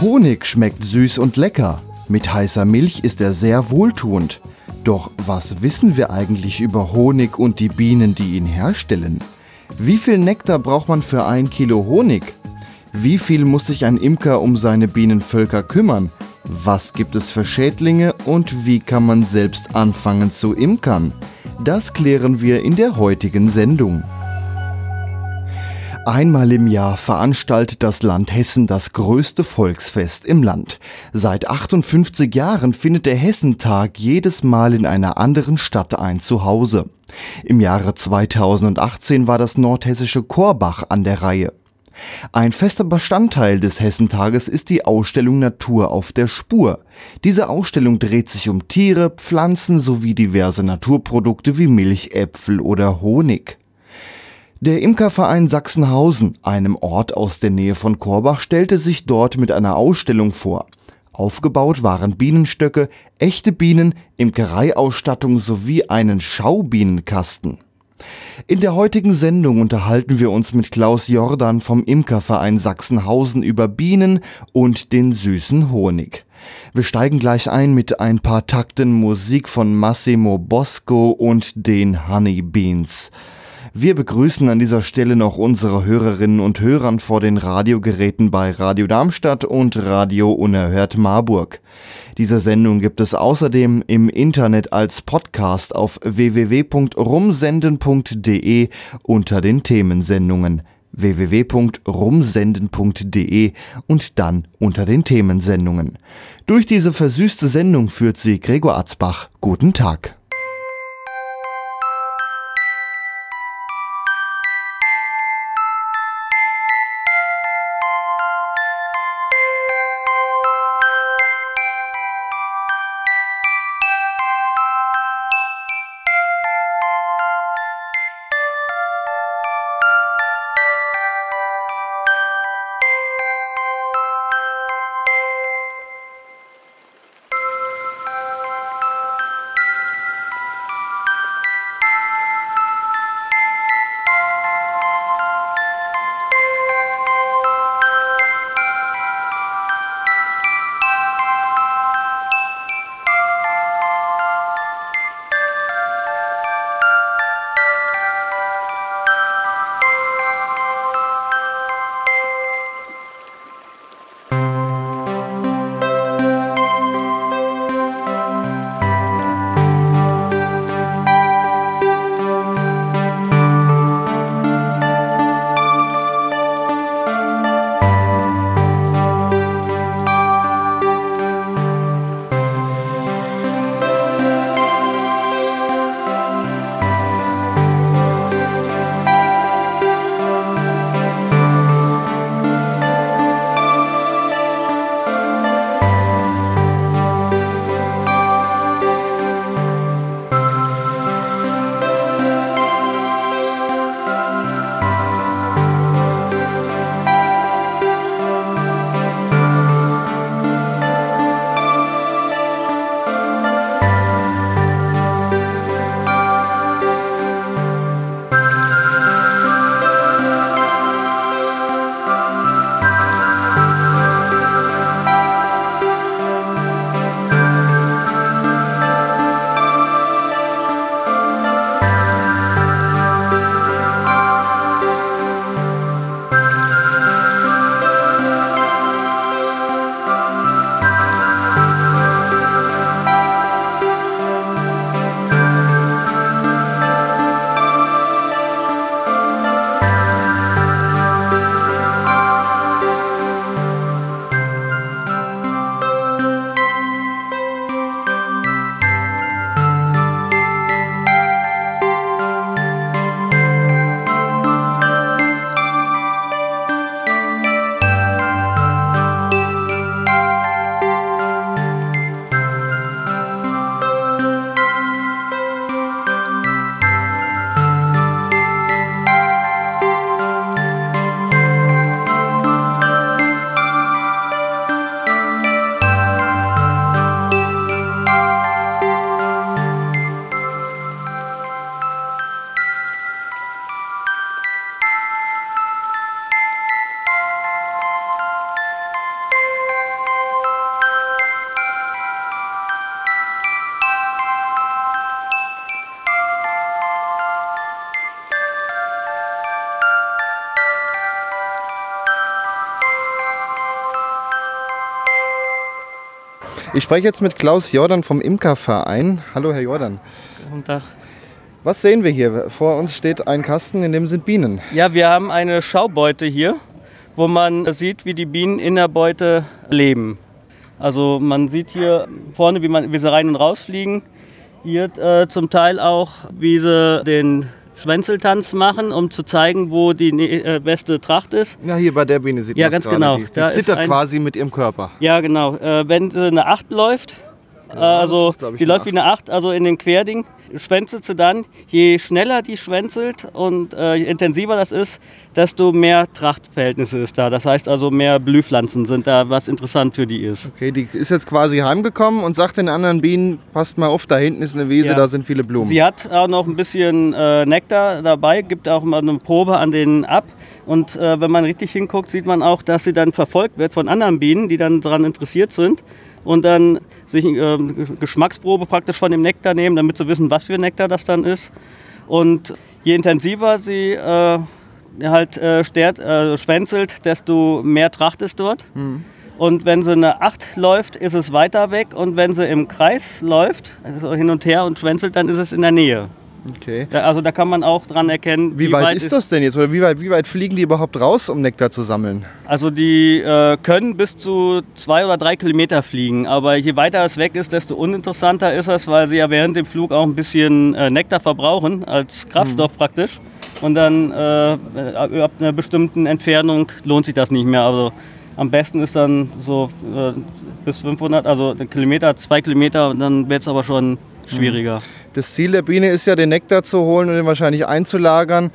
Honig schmeckt süß und lecker. Mit heißer Milch ist er sehr wohltuend. Doch was wissen wir eigentlich über Honig und die Bienen, die ihn herstellen? Wie viel Nektar braucht man für ein Kilo Honig? Wie viel muss sich ein Imker um seine Bienenvölker kümmern? Was gibt es für Schädlinge und wie kann man selbst anfangen zu imkern? Das klären wir in der heutigen Sendung. Einmal im Jahr veranstaltet das Land Hessen das größte Volksfest im Land. Seit 58 Jahren findet der Hessentag jedes Mal in einer anderen Stadt ein Zuhause. Im Jahre 2018 war das nordhessische Korbach an der Reihe. Ein fester Bestandteil des Hessentages ist die Ausstellung Natur auf der Spur. Diese Ausstellung dreht sich um Tiere, Pflanzen sowie diverse Naturprodukte wie Milch, Äpfel oder Honig. Der Imkerverein Sachsenhausen, einem Ort aus der Nähe von Korbach, stellte sich dort mit einer Ausstellung vor. Aufgebaut waren Bienenstöcke, echte Bienen, Imkereiausstattung sowie einen Schaubienenkasten. In der heutigen Sendung unterhalten wir uns mit Klaus Jordan vom Imkerverein Sachsenhausen über Bienen und den süßen Honig. Wir steigen gleich ein mit ein paar Takten Musik von Massimo Bosco und den Honey Beans. Wir begrüßen an dieser Stelle noch unsere Hörerinnen und Hörern vor den Radiogeräten bei Radio Darmstadt und Radio Unerhört Marburg. Diese Sendung gibt es außerdem im Internet als Podcast auf www.rumsenden.de unter den Themensendungen www.rumsenden.de und dann unter den Themensendungen. Durch diese versüßte Sendung führt sie Gregor Atzbach. Guten Tag. Ich spreche jetzt mit Klaus Jordan vom Imkerverein. Hallo, Herr Jordan. Guten Tag. Was sehen wir hier? Vor uns steht ein Kasten, in dem sind Bienen. Ja, wir haben eine Schaubeute hier, wo man sieht, wie die Bienen in der Beute leben. Also man sieht hier vorne, wie, man, wie sie rein und rausfliegen. Hier äh, zum Teil auch, wie sie den Schwänzeltanz machen, um zu zeigen, wo die äh, beste Tracht ist. Ja, hier bei der Biene sieht man Ja, ganz genau. Die, die Da zittert quasi mit ihrem Körper. Ja, genau. Äh, wenn sie eine 8 läuft, das also die läuft wie eine 8, also in den Querding, schwänzelt sie dann. Je schneller die schwänzelt und äh, je intensiver das ist, desto mehr Trachtverhältnisse ist da. Das heißt also, mehr Blühpflanzen sind da, was interessant für die ist. Okay, die ist jetzt quasi heimgekommen und sagt den anderen Bienen, passt mal auf, da hinten ist eine Wiese, Ja. da sind viele Blumen. Sie hat auch noch ein bisschen äh, Nektar dabei, gibt auch mal eine Probe an denen ab. Und äh, wenn man richtig hinguckt, sieht man auch, dass sie dann verfolgt wird von anderen Bienen, die dann daran interessiert sind und dann sich äh, Geschmacksprobe praktisch von dem Nektar nehmen, damit sie wissen, was für Nektar das dann ist. Und je intensiver sie äh, halt äh, stert, äh, schwänzelt, desto mehr Tracht ist dort. Und wenn sie eine 8 läuft, ist es weiter weg. Und wenn sie im Kreis läuft, also hin und her und schwänzelt, dann ist es in der Nähe. Okay. Da, also da kann man auch dran erkennen, Wie, weit, ist das denn jetzt? Oder wie weit, wie weit fliegen die überhaupt raus, um Nektar zu sammeln? Also die äh, können bis zu zwei oder drei Kilometer fliegen, aber je weiter es weg ist, desto uninteressanter ist es, weil sie ja während dem Flug auch ein bisschen äh, Nektar verbrauchen, als Kraftstoff praktisch. Und dann äh, äh, ab einer bestimmten Entfernung lohnt sich das nicht mehr. Also am besten ist dann so äh, bis 500, also Kilometer, zwei Kilometer, und dann wird es aber schon schwieriger. Das Ziel der Biene ist ja, den Nektar zu holen und den wahrscheinlich einzulagern.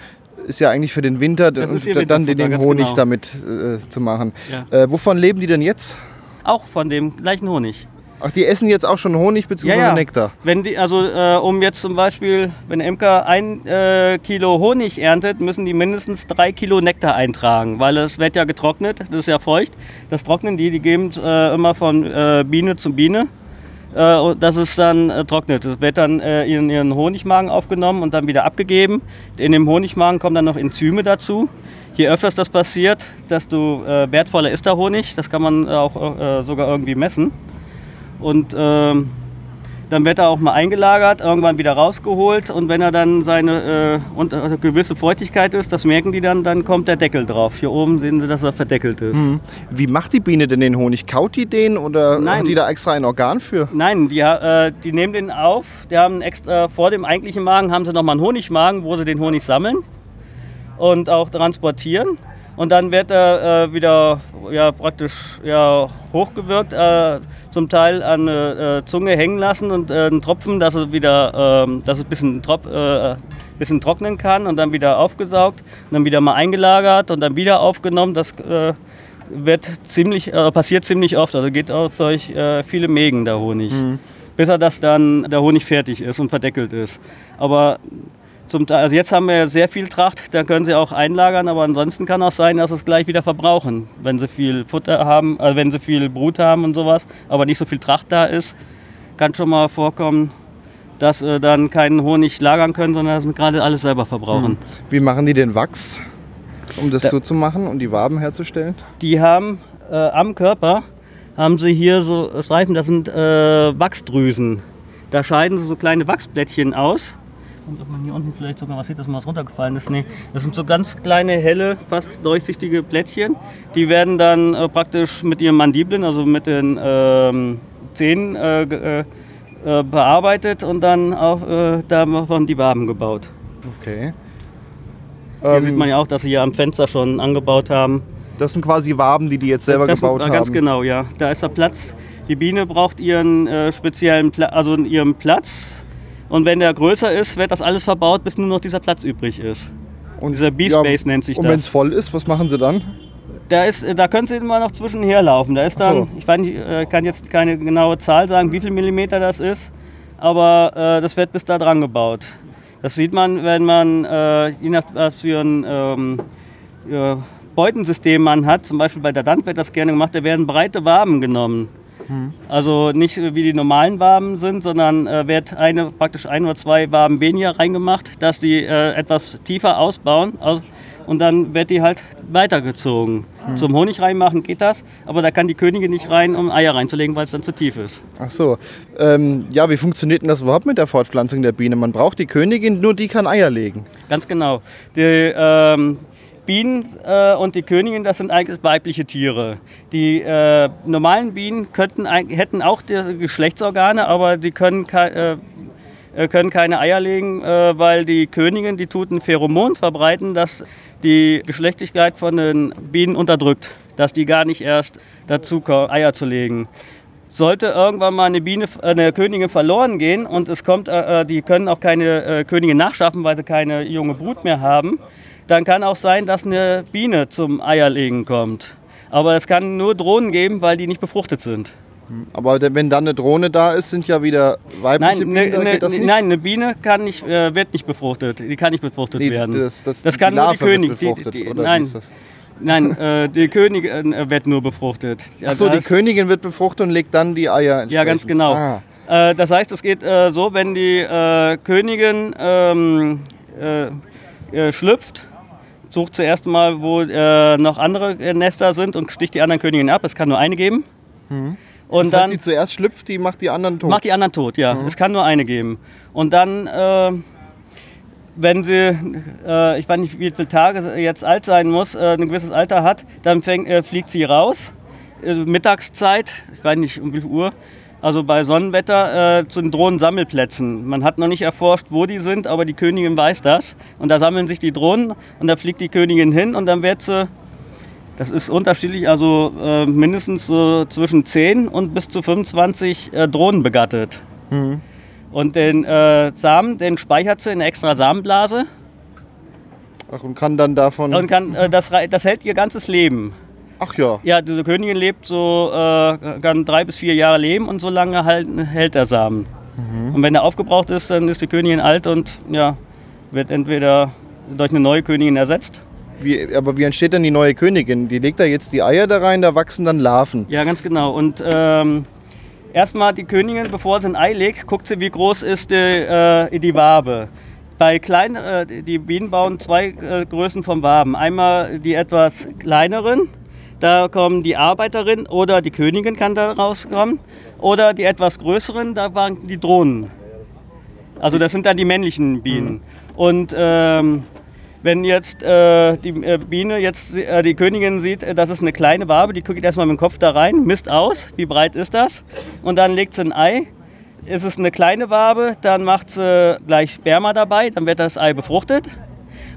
Ist ja eigentlich für den Winter Das und ist ihr dann den, Honig genau. damit äh, zu machen. Ja. Äh, wovon leben die denn jetzt? Auch von dem gleichen Honig. Ach, die essen jetzt auch schon Honig bzw. Nektar. Wenn die, also äh, um jetzt zum Beispiel, wenn der Imker ein äh, Kilo Honig erntet, müssen die mindestens drei Kilo Nektar eintragen, weil es wird ja getrocknet, das ist ja feucht. Das trocknen die, die geben äh, immer von äh, Biene zu Biene. Äh, und das ist dann äh, trocknet. Das wird dann äh, in ihren Honigmagen aufgenommen und dann wieder abgegeben. In dem Honigmagen kommen dann noch Enzyme dazu. Je öfters das passiert, desto äh, wertvoller ist der Honig. Das kann man auch äh, sogar irgendwie messen. Und ähm, dann wird er auch mal eingelagert, irgendwann wieder rausgeholt und wenn er dann seine äh, und, äh, gewisse Feuchtigkeit ist, das merken die dann, dann kommt der Deckel drauf. Hier oben sehen sie, dass er verdeckelt ist. Mhm. Wie macht die Biene denn den Honig? Kaut die den oder Nein. hat die da extra ein Organ für? Nein, die, äh, die nehmen den auf. Die haben extra vor dem eigentlichen Magen haben sie nochmal einen Honigmagen, wo sie den Honig sammeln und auch transportieren. Und dann wird er äh, wieder ja, praktisch ja, hochgewirkt, äh, zum Teil an der äh, Zunge hängen lassen und äh, einen Tropfen, dass es wieder, ähm, dass es ein bisschen, trop, äh, bisschen trocknen kann und dann wieder aufgesaugt und dann wieder mal eingelagert und dann wieder aufgenommen. Das äh, wird ziemlich, äh, passiert ziemlich oft. Also geht auch durch äh, viele Mägen der Honig. Bis er das dann der Honig fertig ist und verdeckelt ist. Aber zum also jetzt haben wir sehr viel Tracht, da können sie auch einlagern, aber ansonsten kann auch sein, dass sie es gleich wieder verbrauchen, wenn sie viel Futter haben, äh, wenn sie viel Brut haben und sowas, aber nicht so viel Tracht da ist, kann schon mal vorkommen, dass sie dann keinen Honig lagern können, sondern dass sie gerade alles selber verbrauchen. Wie machen die den Wachs, um das Da- so zu machen, um die Waben herzustellen? Die haben äh, am Körper haben sie hier so Streifen, das sind äh, Wachsdrüsen. Da scheiden sie so kleine Wachsblättchen aus. Und ob man hier unten vielleicht sogar was sieht, dass mal was runtergefallen ist. Nee, das sind so ganz kleine, helle, fast durchsichtige Blättchen. Die werden dann äh, praktisch mit ihren Mandibeln, also mit den ähm, Zähnen, äh, äh, äh, bearbeitet und dann auch äh, davon die Waben gebaut. Okay. Hier Ähm, sieht man ja auch, dass sie hier am Fenster schon angebaut haben. das sind quasi Waben, die die jetzt selber das, gebaut äh, haben. Ganz genau, ja. Da ist der Platz. Die Biene braucht ihren äh, speziellen Pla also ihren Platz. Und wenn der größer ist, wird das alles verbaut, bis nur noch dieser Platz übrig ist. Und Dieser B-Space nennt sich Und das. wenn es voll ist, was machen sie dann? Da, ist, äh, da können Sie immer noch zwischenher laufen. Da ist Ach so. dann, ich weiß nicht, äh, kann jetzt keine genaue Zahl sagen, wie viel Millimeter das ist, aber äh, das wird bis da dran gebaut. Das sieht man, wenn man, äh, je nach was für ein ähm, ja, Beutensystem man hat, zum Beispiel bei der Dant wird das gerne gemacht, da werden breite Waben genommen. Also nicht wie die normalen Waben sind, sondern äh, wird eine, praktisch ein oder zwei Waben weniger reingemacht, dass die äh, etwas tiefer ausbauen aus, und dann wird die halt weitergezogen. Hm. Zum Honig reinmachen geht das, aber da kann die Königin nicht rein, um Eier reinzulegen, weil es dann zu tief ist. Ach so. Ähm, ja, wie funktioniert denn das überhaupt mit der Fortpflanzung der Biene? Man braucht die Königin, nur die kann Eier legen. Ganz genau. Die, ähm, Bienen äh, und die Königin, das sind eigentlich weibliche Tiere. Die äh, normalen Bienen könnten, hätten auch Geschlechtsorgane, aber die können, äh, äh, können keine Eier legen, äh, weil die Königin, die tut ein Pheromon verbreiten, das die Geschlechtlichkeit von den Bienen unterdrückt, dass die gar nicht erst dazu kommen, Eier zu legen. Sollte irgendwann mal eine, Biene, äh, eine Königin verloren gehen und es kommt, die können auch keine Königin nachschaffen, weil sie keine junge Brut mehr haben, dann kann auch sein, dass eine Biene zum Eierlegen kommt. Aber es kann nur Drohnen geben, weil die nicht befruchtet sind. Aber wenn dann eine Drohne da ist, sind ja wieder weibliche nein, Bienen. Ne, ne, nein, eine Biene kann nicht, äh, wird nicht befruchtet. Die kann nicht befruchtet nee, werden. Das, das, das kann nur die Königin. Die, die, nein, nein äh, die Königin äh, wird nur befruchtet. Achso, die Königin wird befruchtet und legt dann die Eier. Ja, ganz genau. Ah. Äh, das heißt, es geht äh, so, wenn die äh, Königin ähm, schlüpft, sucht zuerst mal, wo äh, noch andere äh, Nester sind und sticht die anderen Königinnen ab. Es kann nur eine geben. Mhm. Und das heißt, die zuerst schlüpft, die macht die anderen tot? Macht die anderen tot, ja. Mhm. Es kann nur eine geben. Und dann, äh, wenn sie, äh, ich weiß nicht, wie viele Tage jetzt alt sein muss, äh, ein gewisses Alter hat, dann fäng, äh, fliegt sie raus. Mittagszeit, ich weiß nicht um wie viel Uhr, also bei Sonnenwetter äh, zu den Drohnensammelplätzen. Man hat noch nicht erforscht, wo die sind, aber die Königin weiß das. Und da sammeln sich die Drohnen und da fliegt die Königin hin und dann wird sie, das ist unterschiedlich, also äh, mindestens so zwischen 10 und bis zu 25 äh, Drohnen begattet. Mhm. Und den äh, Samen, den speichert sie in einer extra Samenblase. Ach, und kann dann davon. Und kann, äh, das, das hält ihr ganzes Leben. Ach ja. Ja, diese Königin lebt so, äh, kann drei bis vier Jahre leben und so lange halt, hält der Samen. Mhm. Und wenn er aufgebraucht ist, dann ist die Königin alt und ja, wird entweder durch eine neue Königin ersetzt. Wie, aber wie entsteht denn die neue Königin? Die legt da jetzt die Eier da rein, da wachsen dann Larven. Ja, ganz genau. Und ähm, erstmal die Königin, bevor sie ein Ei legt, guckt sie, wie groß ist die, äh, die Wabe. Bei kleinen, äh, die Bienen bauen zwei äh, Größen von Waben. Einmal die etwas kleineren, da kommen die Arbeiterin oder die Königin kann da rauskommen. Oder die etwas größeren, da waren die Drohnen. Also das sind dann die männlichen Bienen. Mhm. Und ähm, wenn jetzt äh, die äh, Biene jetzt äh, die Königin sieht, äh, das ist eine kleine Wabe, die guckt erstmal mit dem Kopf da rein, misst aus, wie breit ist das, und dann legt sie ein Ei. Ist es eine kleine Wabe, dann macht sie gleich Sperma dabei, dann wird das Ei befruchtet.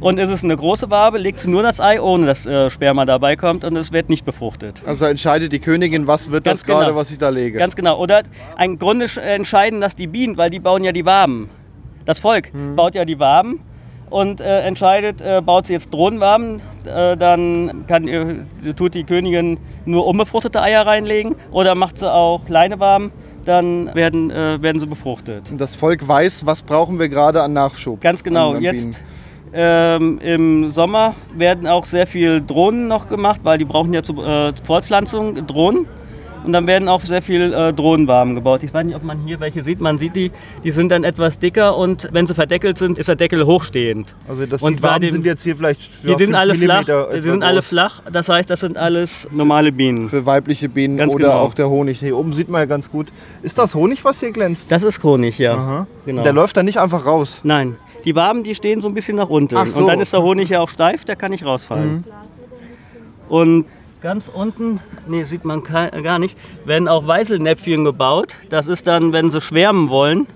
Und ist es eine große Wabe, legt sie nur das Ei, ohne dass äh, Sperma dabei kommt und es wird nicht befruchtet. Also entscheidet die Königin, was wird Ganz das gerade, genau. was ich da lege. Ganz genau. Oder im Grunde entscheiden das die Bienen, weil die bauen ja die Waben. Das Volk hm. baut ja die Waben und äh, entscheidet, äh, baut sie jetzt Drohnenwaben, äh, dann kann, äh, tut die Königin nur unbefruchtete Eier reinlegen oder macht sie auch kleine Waben dann werden, äh, werden sie befruchtet. Und das Volk weiß, was brauchen wir gerade an Nachschub. Ganz genau. Jetzt ähm, Im Sommer werden auch sehr viel Drohnen noch gemacht, weil die brauchen ja zur äh, Fortpflanzung Drohnen. Und dann werden auch sehr viel äh, Drohnenwaben gebaut. Ich weiß nicht, ob man hier welche sieht. Man sieht die, die sind dann etwas dicker und wenn sie verdeckelt sind, ist der Deckel hochstehend. Also das und die Waben dem, sind jetzt hier vielleicht Die sind alle flach. Die sind alle flach. Das heißt, das sind alles normale Bienen. Für weibliche Bienen ganz oder genau. auch der Honig. Hier oben sieht man ja ganz gut. Ist das Honig, was hier glänzt? Das ist Honig, ja. Genau. Der läuft dann nicht einfach raus. Nein, die Waben, die stehen so ein bisschen nach unten. So. Und dann ist der Honig ja auch steif, der kann nicht rausfallen. Mhm. Und ganz unten, nee, sieht man gar nicht, werden auch Weißelnäpfchen gebaut. Das ist dann, wenn sie schwärmen wollen.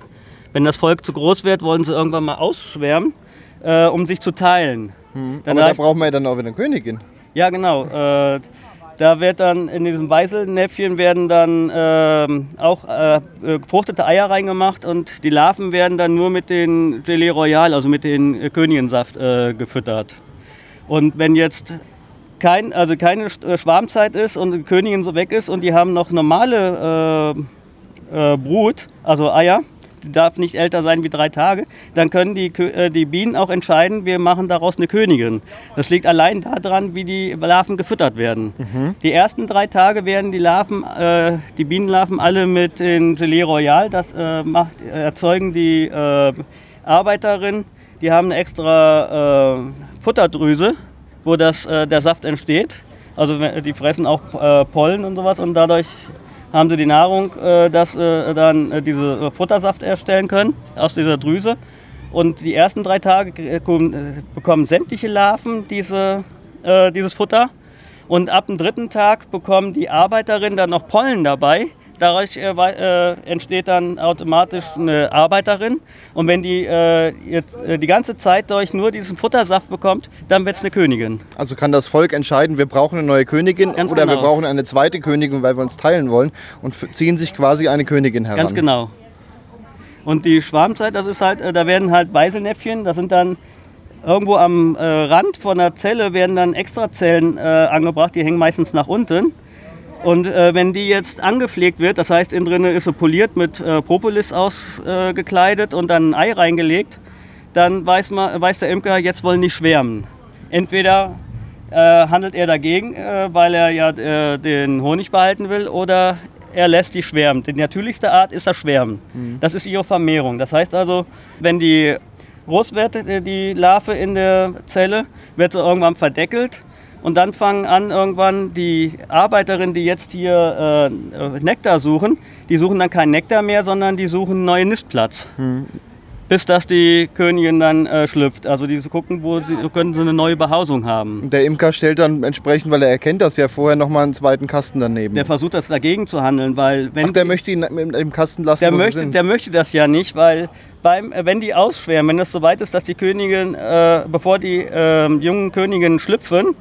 Wenn das Volk zu groß wird, wollen sie irgendwann mal ausschwärmen, äh, um sich zu teilen. Mhm. Aber da brauchen wir ja dann auch wieder eine Königin. Ja, genau. Äh, da wird dann in diesem Weißelnäpfchen werden dann äh, auch äh, gefruchtete Eier reingemacht und die Larven werden dann nur mit den Gelee Royal, also mit den äh, Königinsaft äh, gefüttert. Und wenn jetzt kein, also keine äh, Schwarmzeit ist und die Königin so weg ist und die haben noch normale äh, Brut, also Eier, darf nicht älter sein wie drei Tage, dann können die, äh, die Bienen auch entscheiden, wir machen daraus eine Königin. Das liegt allein daran, wie die Larven gefüttert werden. Mhm. Die ersten drei Tage werden die Larven, äh, die Bienenlarven alle mit in Gelee Royal, das äh, macht, erzeugen die äh, Arbeiterinnen, die haben eine extra äh, Futterdrüse, wo das, äh, der Saft entsteht. Also die fressen auch Pollen und sowas und dadurch haben sie die Nahrung, äh, dass äh, dann äh, diese Futtersaft erstellen können aus dieser Drüse. Und die ersten drei Tage äh, bekommen sämtliche Larven diese, äh, dieses Futter. Und ab dem dritten Tag bekommen die Arbeiterinnen dann noch Pollen dabei. Dadurch äh, äh, entsteht dann automatisch eine Arbeiterin. Und wenn die äh, jetzt, äh, die ganze Zeit durch nur diesen Futtersaft bekommt, dann wird es eine Königin. Also kann das Volk entscheiden, wir brauchen eine neue Königin Ganz oder genau. wir brauchen eine zweite Königin, weil wir uns teilen wollen und ziehen sich quasi eine Königin heran. Ganz genau. Und die Schwarmzeit, das ist halt, äh, da werden halt Beiselnäpfchen, das sind dann irgendwo am äh, Rand von der Zelle werden dann Extrazellen angebracht, die hängen meistens nach unten. Und äh, wenn die jetzt angepflegt wird, das heißt, innen drin ist sie poliert mit äh, Propolis ausgekleidet äh, und dann ein Ei reingelegt, dann weiß, man, weiß der Imker, jetzt wollen die schwärmen. Entweder äh, handelt er dagegen, äh, weil er ja äh, den Honig behalten will, oder er lässt die schwärmen. Die natürlichste Art ist das Schwärmen. Mhm. Das ist ihre Vermehrung. Das heißt also, wenn die groß wird, die Larve in der Zelle, wird sie irgendwann verdeckelt und dann fangen an irgendwann die Arbeiterinnen, die jetzt hier äh, Nektar suchen, die suchen dann keinen Nektar mehr, sondern die suchen einen neuen Nistplatz. Hm. Bis dass die Königin dann äh, schlüpft. Also die gucken, wo sie, können sie eine neue Behausung haben. Der Imker stellt dann entsprechend, weil er erkennt das ja vorher nochmal einen zweiten Kasten daneben. Der versucht das dagegen zu handeln, weil wenn. Ach, der die, möchte ihn im Kasten lassen. Der möchte, der möchte das ja nicht, weil beim, äh, wenn die ausschwärmen, wenn es soweit ist, dass die Königin, äh, bevor die äh, jungen Königinnen schlüpfen,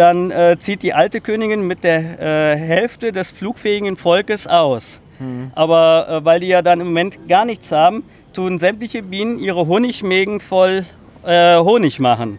dann äh, zieht die alte Königin mit der äh, Hälfte des flugfähigen Volkes aus. Mhm. Aber äh, weil die ja dann im Moment gar nichts haben, tun sämtliche Bienen ihre Honigmägen voll äh, Honig machen.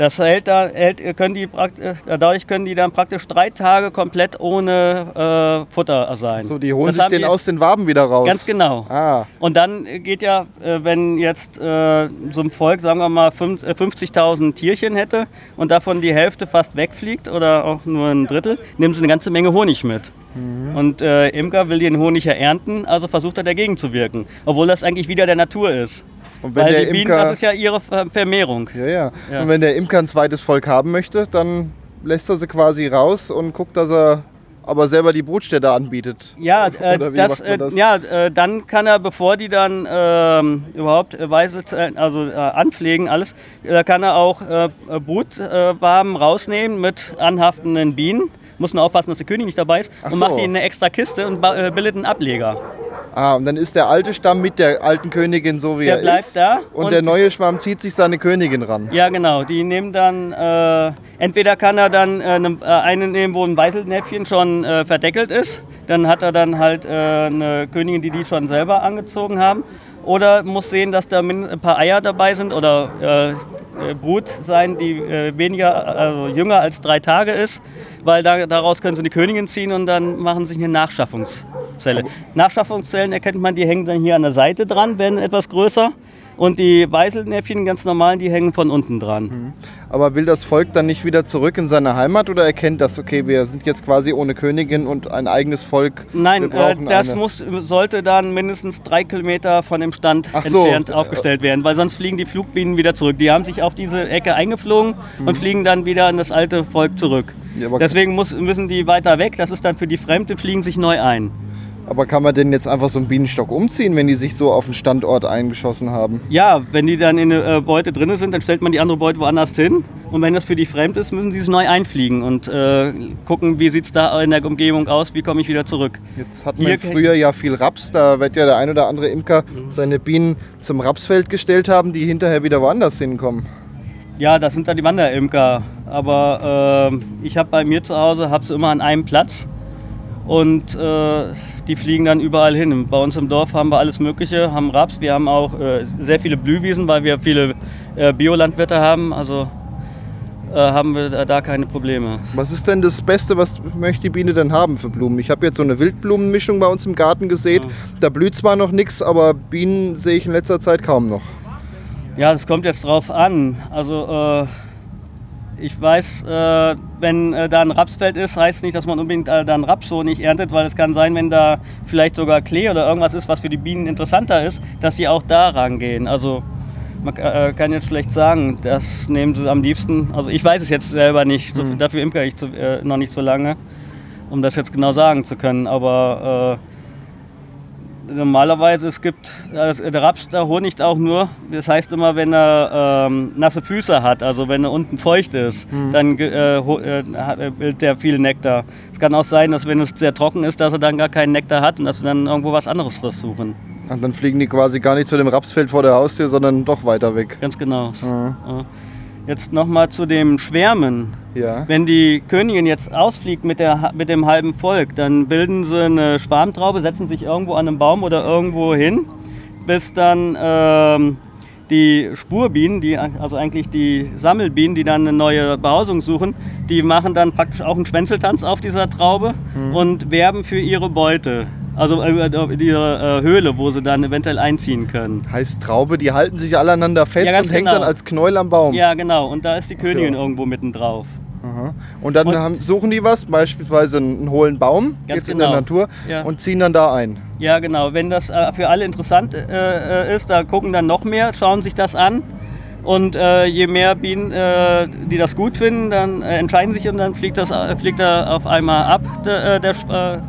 Das hält da, hält, können die, äh, dadurch können die dann praktisch drei Tage komplett ohne äh, Futter sein. So, die holen das sich den die, aus den Waben wieder raus. Ganz genau. Ah. Und dann geht ja, äh, wenn jetzt äh, so ein Volk, sagen wir mal, 50.000 äh, Tierchen hätte und davon die Hälfte fast wegfliegt oder auch nur ein Drittel, nehmen sie eine ganze Menge Honig mit. Mhm. Und äh, Imker will den Honig ja ernten, also versucht er dagegen zu wirken, obwohl das eigentlich wieder der Natur ist. Und wenn Weil der die Bienen, das ist ja ihre Vermehrung. Ja, ja, ja. Und wenn der Imker ein zweites Volk haben möchte, dann lässt er sie quasi raus und guckt, dass er aber selber die Brutstätte anbietet. Ja, äh, das, äh, das? ja äh, dann kann er, bevor die dann ähm, überhaupt äh, Weise, also äh, anpflegen, alles, da kann er auch äh, Brutwaben rausnehmen mit anhaftenden Bienen. Muss nur aufpassen, dass der König nicht dabei ist. Ach und so. macht die in eine extra Kiste und bildet einen Ableger. Ah, und dann ist der alte Stamm mit der alten Königin so wie der er bleibt ist. da. Und, und, der neue Schwarm zieht sich seine Königin ran. Ja, genau. Die nehmen dann, äh, entweder kann er dann äh, ne, äh, eine nehmen, wo ein Weißelnäpfchen schon äh, verdeckelt ist. Dann hat er dann halt äh, eine Königin, die die schon selber angezogen haben. Oder muss sehen, dass da ein paar Eier dabei sind oder äh, äh, Brut sein, die äh, weniger, also jünger als drei Tage ist, weil da, daraus können sie die Königin ziehen und dann machen sie eine Nachschaffungszelle. Nachschaffungszellen erkennt man, die hängen dann hier an der Seite dran, werden etwas größer. Und die Weißelnäpfchen, ganz normalen, die hängen von unten dran. Mhm. Aber will das Volk dann nicht wieder zurück in seine Heimat oder erkennt das, okay, wir sind jetzt quasi ohne Königin und ein eigenes Volk? Nein, äh, das muss, sollte dann mindestens drei Kilometer von dem Stand Ach entfernt so. aufgestellt werden, weil sonst fliegen die Flugbienen wieder zurück. Die haben sich auf diese Ecke eingeflogen mhm. und fliegen dann wieder in das alte Volk zurück. Ja, Deswegen muss, müssen die weiter weg, das ist dann für die Fremden, fliegen sich neu ein. Aber kann man denn jetzt einfach so einen Bienenstock umziehen, wenn die sich so auf den Standort eingeschossen haben? Ja, wenn die dann in der äh, Beute drin sind, dann stellt man die andere Beute woanders hin. Und wenn das für die fremd ist, müssen sie es neu einfliegen und äh, gucken, wie sieht es da in der Umgebung aus, wie komme ich wieder zurück. Jetzt hat man Hier früher ja viel Raps, da wird ja der ein oder andere Imker seine Bienen zum Rapsfeld gestellt haben, die hinterher wieder woanders hinkommen. Ja, das sind dann die Wanderimker. Aber äh, ich habe bei mir zu Hause, habe sie immer an einem Platz. Und äh, die fliegen dann überall hin. Bei uns im Dorf haben wir alles Mögliche, haben Raps, wir haben auch äh, sehr viele Blühwiesen, weil wir viele äh, Biolandwirte haben. Also äh, haben wir da keine Probleme. Was ist denn das Beste, was möchte die Biene denn haben für Blumen? Ich habe jetzt so eine Wildblumenmischung bei uns im Garten gesehen. Ja. Da blüht zwar noch nichts, aber Bienen sehe ich in letzter Zeit kaum noch. Ja, das kommt jetzt drauf an. Also äh, ich weiß, äh, wenn äh, da ein Rapsfeld ist, heißt nicht, dass man unbedingt äh, dann Raps so nicht erntet, weil es kann sein, wenn da vielleicht sogar Klee oder irgendwas ist, was für die Bienen interessanter ist, dass die auch da rangehen. Also man äh, kann jetzt schlecht sagen, das nehmen sie am liebsten. Also ich weiß es jetzt selber nicht, so, Mhm. dafür imker ich zu, äh, noch nicht so lange, um das jetzt genau sagen zu können. Aber äh, normalerweise es gibt also der Raps da Honig auch nur. Das heißt immer, wenn er ähm, nasse Füße hat, also wenn er unten feucht ist, Mhm. dann äh, ho- äh, äh, bildet er viel Nektar. Es kann auch sein, dass wenn es sehr trocken ist, dass er dann gar keinen Nektar hat und dass wir dann irgendwo was anderes versuchen. Und dann fliegen die quasi gar nicht zu dem Rapsfeld vor der Haustür, sondern doch weiter weg. Ganz genau. Mhm. Ja. Jetzt nochmal zu dem Schwärmen. Ja. Wenn die Königin jetzt ausfliegt mit, der, mit dem halben Volk, dann bilden sie eine Schwarmtraube, setzen sich irgendwo an einem Baum oder irgendwo hin, bis dann ähm, die Spurbienen, die, also eigentlich die Sammelbienen, die dann eine neue Behausung suchen, die machen dann praktisch auch einen Schwänzeltanz auf dieser Traube und werben für ihre Beute. Also äh, äh, ihre äh, Höhle, wo sie dann eventuell einziehen können. Heißt Traube, die halten sich alle aneinander fest Ja, und hängt genau. dann als Knäuel am Baum. Ja, genau. Und da ist die Königin ja. irgendwo mitten drauf. Aha. Und dann Und- haben, suchen die was, beispielsweise einen hohlen Baum, jetzt in der genau. Natur, Ja. und ziehen dann da ein. Ja, genau. Wenn das äh, für alle interessant äh, äh, ist, da gucken dann noch mehr, schauen sich das an. Und äh, je mehr Bienen, äh, die das gut finden, dann äh, entscheiden sich und dann fliegt, das, fliegt er auf einmal ab, der, der,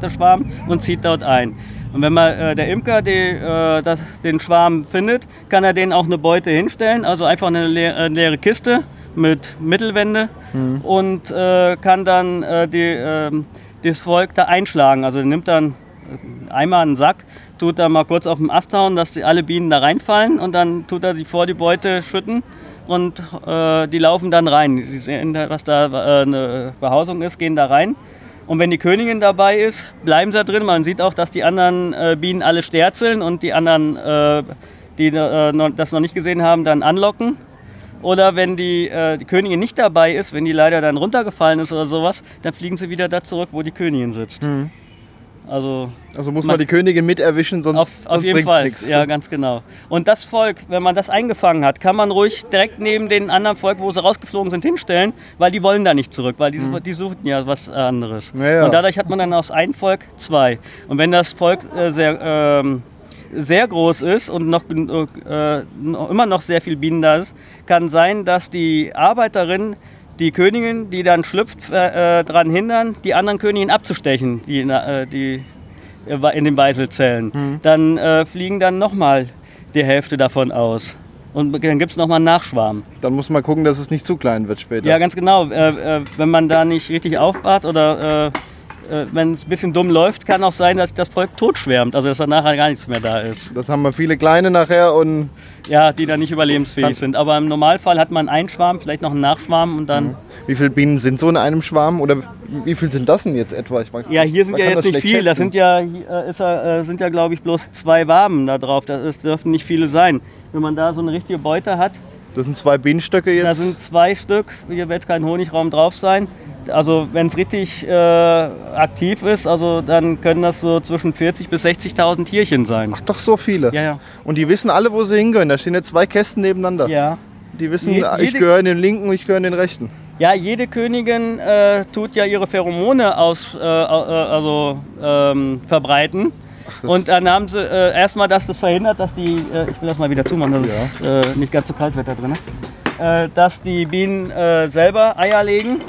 der Schwarm, und zieht dort ein. Und wenn mal äh, der Imker die, äh, das, den Schwarm findet, kann er denen auch eine Beute hinstellen, also einfach eine leere, äh, leere Kiste mit Mittelwände und äh, kann dann die, ähm, das Volk da einschlagen. Also nimmt dann einmal einen Sack, tut da mal kurz auf den Ast hauen, dass die, alle Bienen da reinfallen und dann tut er die vor die Beute schütten und äh, die laufen dann rein. Die sehen, was da äh, eine Behausung ist, gehen da rein. Und wenn die Königin dabei ist, bleiben sie da drin. Man sieht auch, dass die anderen äh, Bienen alle sterzeln und die anderen, äh, die äh, das noch nicht gesehen haben, dann anlocken. Oder wenn die, äh, die Königin nicht dabei ist, wenn die leider dann runtergefallen ist oder sowas, dann fliegen sie wieder da zurück, wo die Königin sitzt. Also Also muss Man- man die Königin mit erwischen, sonst, auf, sonst auf jeden Fall. nichts. Ja, ganz genau. Und das Volk, wenn man das eingefangen hat, kann man ruhig direkt neben den anderen Volk, wo sie rausgeflogen sind, hinstellen, weil die wollen da nicht zurück, weil die, die suchten ja was anderes. Ja, ja. Und dadurch hat man dann aus einem Volk zwei. Und wenn das Volk äh, sehr, ähm, sehr groß ist und noch, äh, immer noch sehr viel Bienen da ist, kann sein, dass die Arbeiterin die Königin, die dann schlüpft, äh, äh, daran hindern, die anderen Königinnen abzustechen, die, äh, die äh, in den Weiselzellen. Dann äh, fliegen dann nochmal die Hälfte davon aus. Und dann gibt es nochmal einen Nachschwarm. Dann muss man gucken, dass es nicht zu klein wird später. Ja, ganz genau. Äh, wenn man da nicht richtig aufpasst oder äh, wenn es ein bisschen dumm läuft, kann auch sein, dass das Volk totschwärmt. Also dass dann nachher gar nichts mehr da ist. Das haben wir viele kleine nachher und Ja, die dann nicht überlebensfähig sind. Aber im Normalfall hat man einen Schwarm, vielleicht noch einen Nachschwarm und dann. wie viele Bienen sind so in einem Schwarm? Oder wie viel sind das denn jetzt etwa? Ich mag, Ja, hier sind ja jetzt nicht schlecht viel. Das sind ja, äh, ist, ja, äh, sind ja glaube ich, bloß zwei Waben da drauf. Das ist, dürften nicht viele sein. Wenn man da so eine richtige Beute hat, Das sind zwei Bienenstöcke jetzt. da sind zwei Stück. Hier wird kein Honigraum drauf sein. Also wenn es richtig äh, aktiv ist, also dann können das so zwischen 40.000 bis 60.000 Tierchen sein. Ach, doch so viele. Ja, ja. Und die wissen alle, wo sie hingehören. Da stehen jetzt zwei Kästen nebeneinander. Ja. Die wissen, Je- ich jede- gehöre in den linken und ich gehöre in den rechten. Ja, jede Königin äh, tut ja ihre Pheromone aus, äh, äh, also ähm, verbreiten. das- und dann haben sie äh, erstmal, dass das verhindert, dass die, äh, ich will das mal wieder zumachen, dass es äh, nicht ganz so kalt wird da drin, dass die Bienen selber Eier legen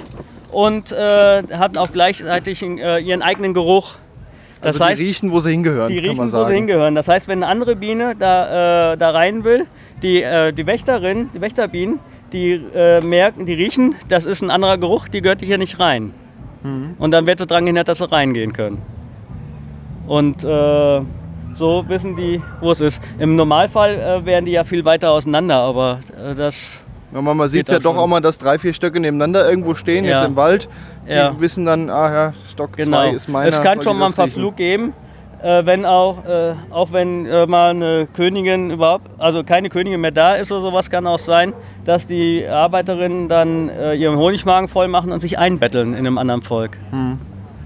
und äh, hatten auch gleichzeitig äh, ihren eigenen Geruch. Das also heißt, die riechen, wo sie hingehören, die riechen, wo sie hingehören. Das heißt, wenn eine andere Biene da, äh, da rein will, die, äh, die Wächterin, die Wächterbienen, die äh, merken, die riechen, das ist ein anderer Geruch, die gehört hier nicht rein. Mhm. Und dann wird sie dran gehindert, dass sie reingehen können. Und äh, so wissen die, wo es ist. Im Normalfall wären die ja viel weiter auseinander, aber das. Ja, man sieht Geht ja doch schon. auch mal, dass drei, vier Stöcke nebeneinander irgendwo stehen, Ja. jetzt im Wald. Die Ja. wissen dann, ah ja, Stock 2 Genau. ist meiner. es kann schon mal einen. Verflug geben, äh, wenn auch, äh, auch wenn äh, mal eine Königin überhaupt, also keine Königin mehr da ist oder sowas, kann auch sein, dass die Arbeiterinnen dann äh, ihren Honigmagen voll machen und sich einbetteln in einem anderen Volk.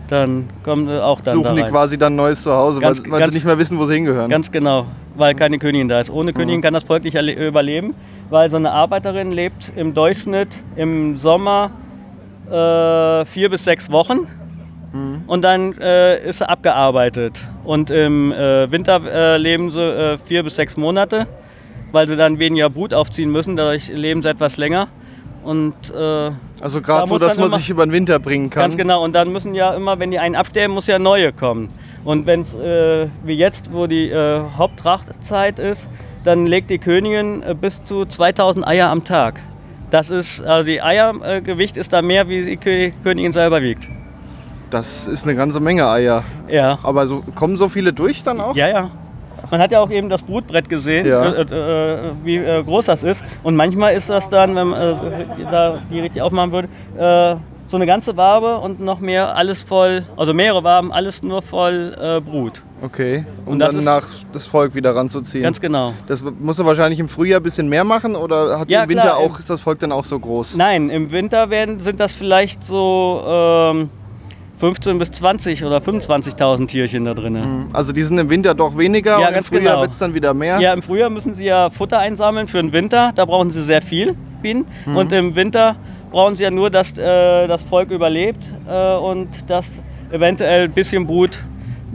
Dann kommen sie auch dann da Suchen die rein. quasi dann neues Zuhause, Ganz- weil, weil ganz- sie nicht mehr wissen, wo sie hingehören. Ganz genau, weil keine Königin da ist. Ohne Königin kann das Volk nicht erle- überleben, weil so eine Arbeiterin lebt im Durchschnitt im Sommer äh, vier bis sechs Wochen und dann äh, ist sie abgearbeitet. Und im äh, Winter äh, leben sie äh, vier bis sechs Monate. weil sie dann weniger Brut aufziehen müssen. Dadurch leben sie etwas länger. Und äh, Also gerade Da so, dass man immer- sich über den Winter bringen kann. Ganz genau. Und dann müssen ja immer, wenn die einen absterben, muss ja neue kommen. Und wenn es äh, wie jetzt, wo die äh, Haupttrachtzeit ist, dann legt die Königin äh, bis zu 2000 Eier am Tag. Das ist, also die Eiergewicht ist da mehr, wie die Kö Königin selber wiegt. Das ist eine ganze Menge Eier. Ja. Aber so, kommen so viele durch dann auch? Ja, ja. Man hat ja auch eben das Brutbrett gesehen, Ja. äh, äh, wie äh, groß das ist. Und manchmal ist das dann, wenn man äh, da die richtig aufmachen würde, äh, so eine ganze Wabe und noch mehr alles voll, also mehrere Waben, alles nur voll äh, Brut. Okay. Um Und das dann nach das Volk wieder ranzuziehen. Ganz genau. Das musst du wahrscheinlich im Frühjahr ein bisschen mehr machen oder hat Ja, im Winter klar, auch, ist das Volk dann auch so groß? Nein, im Winter werden, sind das vielleicht so ähm, 15 bis 20 oder 25.000 Tierchen da drin. Also die sind im Winter doch weniger Ja, und ganz im Frühjahr genau. wird es dann wieder mehr. Ja, im Frühjahr müssen sie ja Futter einsammeln für den Winter. Da brauchen sie sehr viel Bienen. Mhm. Und im Winter brauchen sie ja nur, dass äh, das Volk überlebt äh, und dass eventuell ein bisschen Brut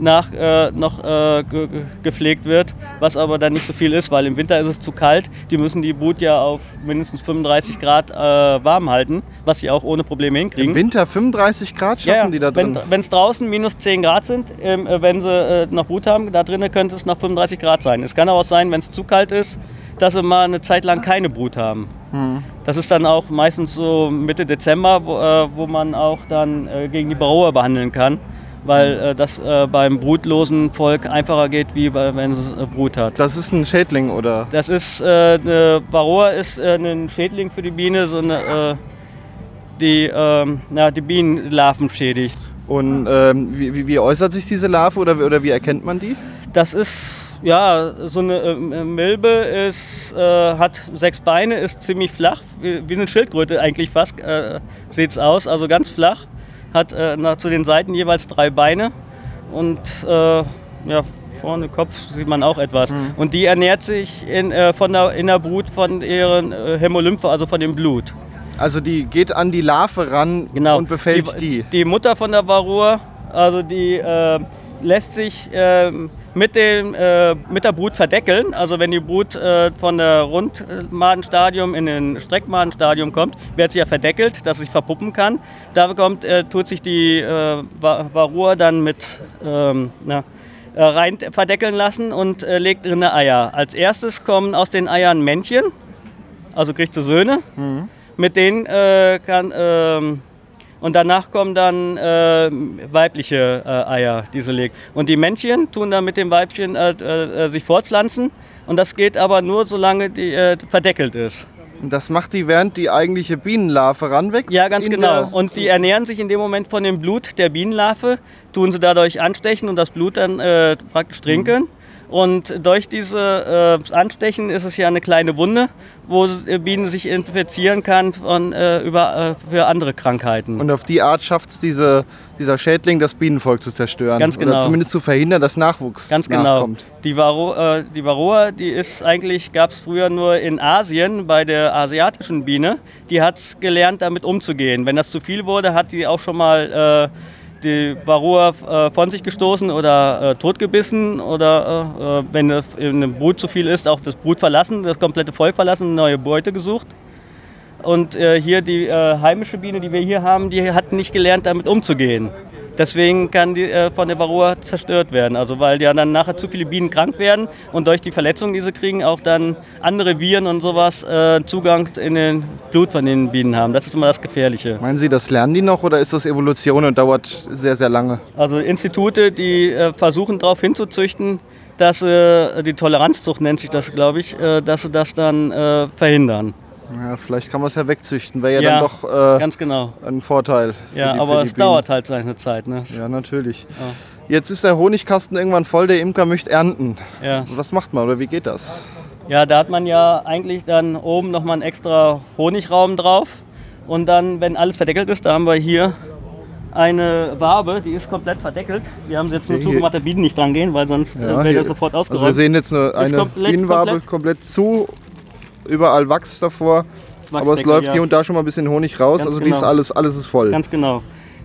nach, äh, noch äh, ge ge- gepflegt wird, was aber dann nicht so viel ist, weil im Winter ist es zu kalt. Die müssen die Brut ja auf mindestens 35 Grad äh, warm halten, was sie auch ohne Probleme hinkriegen. Im Winter 35 Grad schaffen Ja, die da drin. Wenn es draußen minus 10 Grad sind, ähm, äh, wenn sie äh, noch Brut haben, da drinnen könnte es noch 35 Grad sein. Es kann aber auch sein, wenn es zu kalt ist, dass sie mal eine Zeit lang keine Brut haben. Hm. Das ist dann auch meistens so Mitte Dezember, wo, äh, wo man auch dann gegen die Varroa behandeln kann, weil äh, das äh, beim brutlosen Volk einfacher geht, wie bei, wenn es äh, Brut hat. Das ist ein Schädling oder? Das ist, äh, eine Varroa ist äh, ein Schädling für die Biene, so eine, äh, die, ähm, na, die Bienenlarven schädigt. Und ähm, wie, wie, wie äußert sich diese Larve oder, wie- oder wie erkennt man die? Das ist, ja, so eine Milbe ist, hat sechs Beine, ist ziemlich flach, wie, wie eine Schildkröte eigentlich fast, äh, sieht es aus, also ganz flach. Hat äh, nach, zu den Seiten jeweils drei Beine und äh, ja, vorne Kopf sieht man auch etwas. Und die ernährt sich in, äh, von der, in der Brut von ihren äh, Hämolymphe, also von dem Blut. Also die geht an die Larve ran Genau. und befällt die. Die Mutter von der Varroa, also die äh, lässt sich äh, mit, dem, äh, mit der Brut verdeckeln. Also wenn die Brut äh, von der Rundmadenstadium in den Streckmadenstadium kommt, wird sie ja verdeckelt, dass sie sich verpuppen kann. Da kommt, äh, tut sich die äh, Va- Varroa dann mit ähm, na, äh, rein verdeckeln lassen und äh, legt drin Eier. Als erstes kommen aus den Eiern Männchen, also kriegt sie Söhne. Mit denen kann ähm, und danach kommen dann äh, weibliche äh, Eier, die sie legt. Und die Männchen tun dann mit dem Weibchen äh, äh, sich fortpflanzen. Und das geht aber nur, solange die äh, verdeckelt ist. Und das macht die, während die eigentliche Bienenlarve ranwächst? Ja, ganz genau. Und die ernähren sich in dem Moment von dem Blut der Bienenlarve, tun sie dadurch anstechen und das Blut dann äh, praktisch trinken. Und durch diese äh, Anstechen ist es ja eine kleine Wunde, wo äh, Bienen sich infizieren kann von, äh, über, äh, für andere Krankheiten. Und auf die Art schafft es diese, dieser Schädling, das Bienenvolk zu zerstören. Ganz Oder genau. zumindest zu verhindern, dass Nachwuchs Ganz genau. nachkommt. Die, Varro, äh, die Varroa, die ist eigentlich, gab es früher nur in Asien bei der asiatischen Biene. Die hat gelernt, damit umzugehen. Wenn das zu viel wurde, hat die auch schon mal äh, die Varroa äh, von sich gestoßen oder äh, totgebissen oder äh, äh, wenn das in einem Brut zu viel ist, auch das Brut verlassen, das komplette Volk verlassen und neue Beute gesucht. Und äh, hier die heimische Biene, die wir hier haben, die hat nicht gelernt, damit umzugehen. Deswegen kann die äh, von der Varroa zerstört werden. Also weil ja dann nachher zu viele Bienen krank werden und durch die Verletzungen, die sie kriegen, auch dann andere Viren und sowas äh, Zugang in den Blut von den Bienen haben. Das ist immer das Gefährliche. Meinen Sie, das lernen die noch oder ist das Evolution und dauert sehr, sehr lange? Also Institute, die äh, versuchen darauf hinzuzüchten, dass äh, die Toleranzzucht nennt sich das, glaube ich, äh, dass sie das dann äh, verhindern. Ja, vielleicht kann man es ja wegzüchten. Wäre ja, Ja, dann doch äh, Ganz genau. ein Vorteil. Ja, die, aber es Bienen. dauert halt seine Zeit. Ne? Ja, natürlich. Jetzt ist der Honigkasten irgendwann voll, der Imker möchte ernten. Ja. Was macht man oder wie geht das? Ja, da hat man ja eigentlich dann oben nochmal einen extra Honigraum drauf. Und dann, wenn alles verdeckelt ist, da haben wir hier eine Wabe, die ist komplett verdeckelt. Wir haben sie jetzt nur Okay, zugemacht, der Bienen nicht dran gehen, weil sonst äh, wäre hier- das sofort also wir ausgeräumt. sehen jetzt eine, eine komplett- Bienenwabe komplett. komplett- zu, überall Wachs davor. aber es läuft ja. hier und da schon mal ein bisschen Honig raus. Ganz also dies genau. alles, alles ist voll. Ganz genau.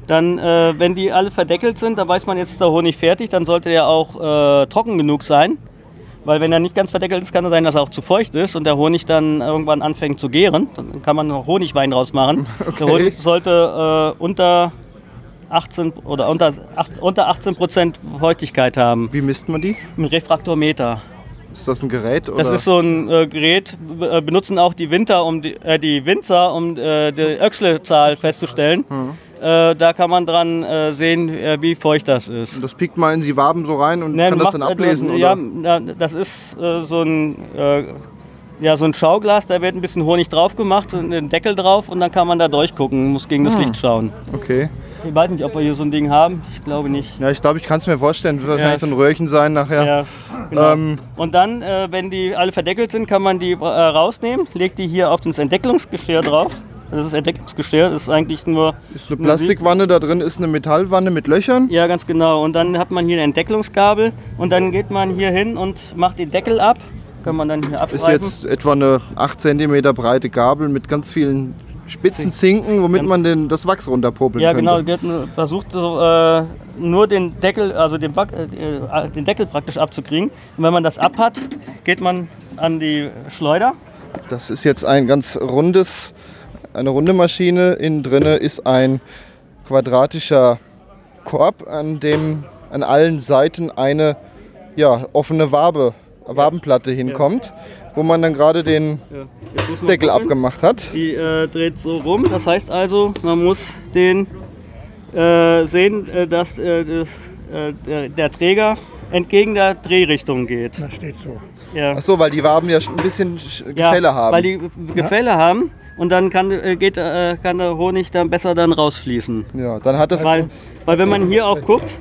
Dann, äh, wenn die alle verdeckelt sind, dann weiß man jetzt, ist der Honig fertig. Dann sollte der auch äh, trocken genug sein. Weil wenn er nicht ganz verdeckelt ist, kann es sein, dass er auch zu feucht ist und der Honig dann irgendwann anfängt zu gären. Dann kann man noch Honigwein draus machen. Okay. Der Honig sollte äh, unter 18 oder unter, acht, unter 18 Prozent Feuchtigkeit haben. Wie misst man die? Mit Refraktometer. Ist das ein Gerät? Oder? Das ist so ein äh, Gerät, äh, benutzen auch die, Winter, um die, äh, die Winzer, um äh, die Öchsle-Zahl festzustellen. Äh, da kann man dran äh, sehen, wie feucht das ist. das piekt man in die Waben so rein und Ne, kann das macht- dann ablesen? Ja, oder? na, das ist so ein ja, so ein Schauglas, da wird ein bisschen Honig drauf gemacht und einen Deckel drauf und dann kann man da durchgucken, muss gegen das Hm. Licht schauen. Okay. Ich weiß nicht, ob wir hier so ein Ding haben, ich glaube nicht. Ja, ich glaube, ich kann es mir vorstellen. Wird wahrscheinlich so ein Röhrchen sein nachher. Ja, genau. Ähm, und dann, äh, wenn die alle verdeckelt sind, kann man die äh, rausnehmen, legt die hier auf das Entdecklungsgeschirr drauf. Das ist Entdecklungsgeschirr, das ist eigentlich nur. ist eine Plastikwanne, da drin ist eine Metallwanne mit Löchern. Ja, ganz genau. Und dann hat man hier eine Entdecklungsgabel und dann geht man hier hin und macht den Deckel ab. Kann man dann hier Ist abschreiben. jetzt etwa eine 8 cm breite Gabel mit ganz vielen spitzen Zinken, womit man den, das Wachs runterpopeln Ja, könnte. genau. Wir versucht, so, äh, nur den Deckel, also den, Back, äh, den Deckel praktisch abzukriegen. Und wenn man das ab hat, geht man an die Schleuder. Das ist jetzt ein ganz rundes, eine runde Maschine. Innen drinne ist ein quadratischer Korb, an dem an allen Seiten eine ja, offene Wabe, Wabenplatte hinkommt, wo man dann gerade den Ja. Deckel gucken. abgemacht hat. Die äh, dreht so rum. Das heißt also, man muss den äh, sehen, äh, dass äh, das, äh, der, der Träger entgegen der Drehrichtung geht. Das steht so. Ja. Ach so, weil die Waben ja ein bisschen Sch- Ja, Gefälle haben. Weil die Gefälle haben und dann kann, geht, kann der Honig dann besser dann rausfließen. ja, dann hat das Weil, weil wenn man hier auch guckt,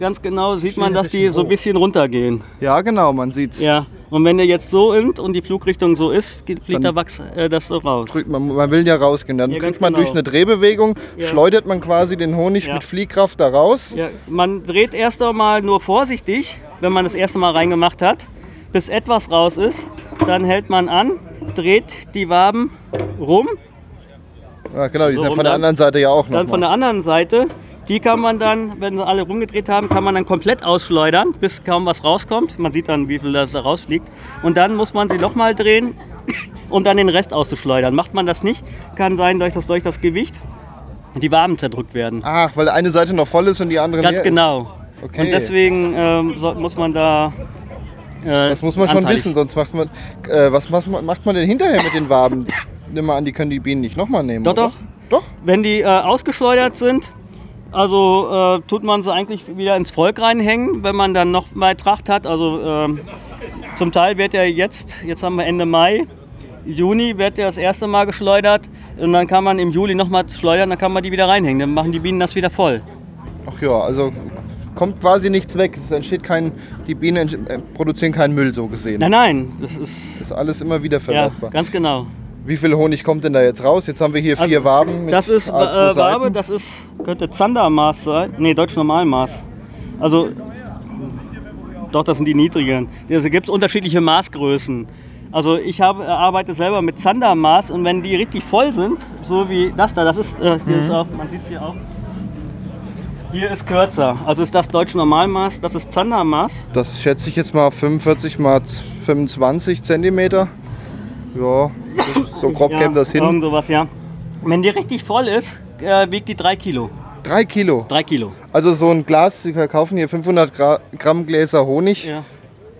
ganz genau sieht man, dass die so ein bisschen runtergehen. Ja, genau, man sieht's. Ja. Und wenn der jetzt so ist und die Flugrichtung so ist, fliegt Dann der Wachs äh, das so raus. Man, man will ja rausgehen. Dann Ja, kriegt man genau. durch eine Drehbewegung, Ja. schleudert man quasi den Honig Ja. mit Fliehkraft da raus. Ja, man dreht erst einmal nur vorsichtig, wenn man das erste Mal reingemacht hat, bis etwas raus ist. Dann hält man an, dreht die Waben rum. Ja, genau, die So, sind ja von der anderen Seite ja auch noch. Dann von der anderen Seite, die kann man dann, wenn sie alle rumgedreht haben, kann man dann komplett ausschleudern, bis kaum was rauskommt. Man sieht dann, wie viel das da rausfliegt. Und dann muss man sie nochmal drehen, um dann den Rest auszuschleudern. Macht man das nicht, kann sein, durch das, durch das Gewicht die Waben zerdrückt werden. Ach, weil eine Seite noch voll ist und die andere Ganz genau. Okay. Und deswegen ähm, so, muss man da. Äh, das muss man schon anteilig- wissen, sonst macht man. Äh, was macht man, macht man denn hinterher mit den Waben? Nimm mal an, die können die Bienen nicht nochmal nehmen. Doch, oder? doch. Doch? Wenn die äh, ausgeschleudert sind, also äh, tut man sie eigentlich wieder ins Volk reinhängen, wenn man dann noch mal Tracht hat. Also ähm, zum Teil wird ja jetzt, jetzt haben wir Ende Mai, Juni wird ja das erste Mal geschleudert und dann kann man im Juli nochmal schleudern, dann kann man die wieder reinhängen. Dann machen die Bienen das wieder voll. Ach ja, also kommt quasi nichts weg. Es entsteht kein. Die Bienen äh, produzieren keinen Müll so gesehen. Nein, nein, das ist Das ist alles immer wieder ja verwertbar. ganz genau. Wie viel Honig kommt denn da jetzt raus? Jetzt haben wir hier vier Also, Waben. Das ist äh, A2 Seiten. Wabe, das ist, könnte Zandermaß sein. Nee, Deutsch Normalmaß. Also, doch, das sind die niedrigen. Es gibt unterschiedliche Maßgrößen. Also ich habe, äh, arbeite selber mit Zandermaß und wenn die richtig voll sind, so wie das da, das ist, äh, hier Mhm. ist auch, man sieht es hier auch, hier ist kürzer. Also ist das Deutsch Normalmaß, das ist Zandermaß. Das schätze ich jetzt mal auf 45 mal 25 Zentimeter. Ja, so- grob käme das hin. Irgend sowas, ja. Wenn die richtig voll ist, äh, wiegt die 3 Kilo. Drei Kilo. 3 Kilo. Also so ein Glas, wir kaufen hier 500 Gra Gramm Gläser Honig. Ja.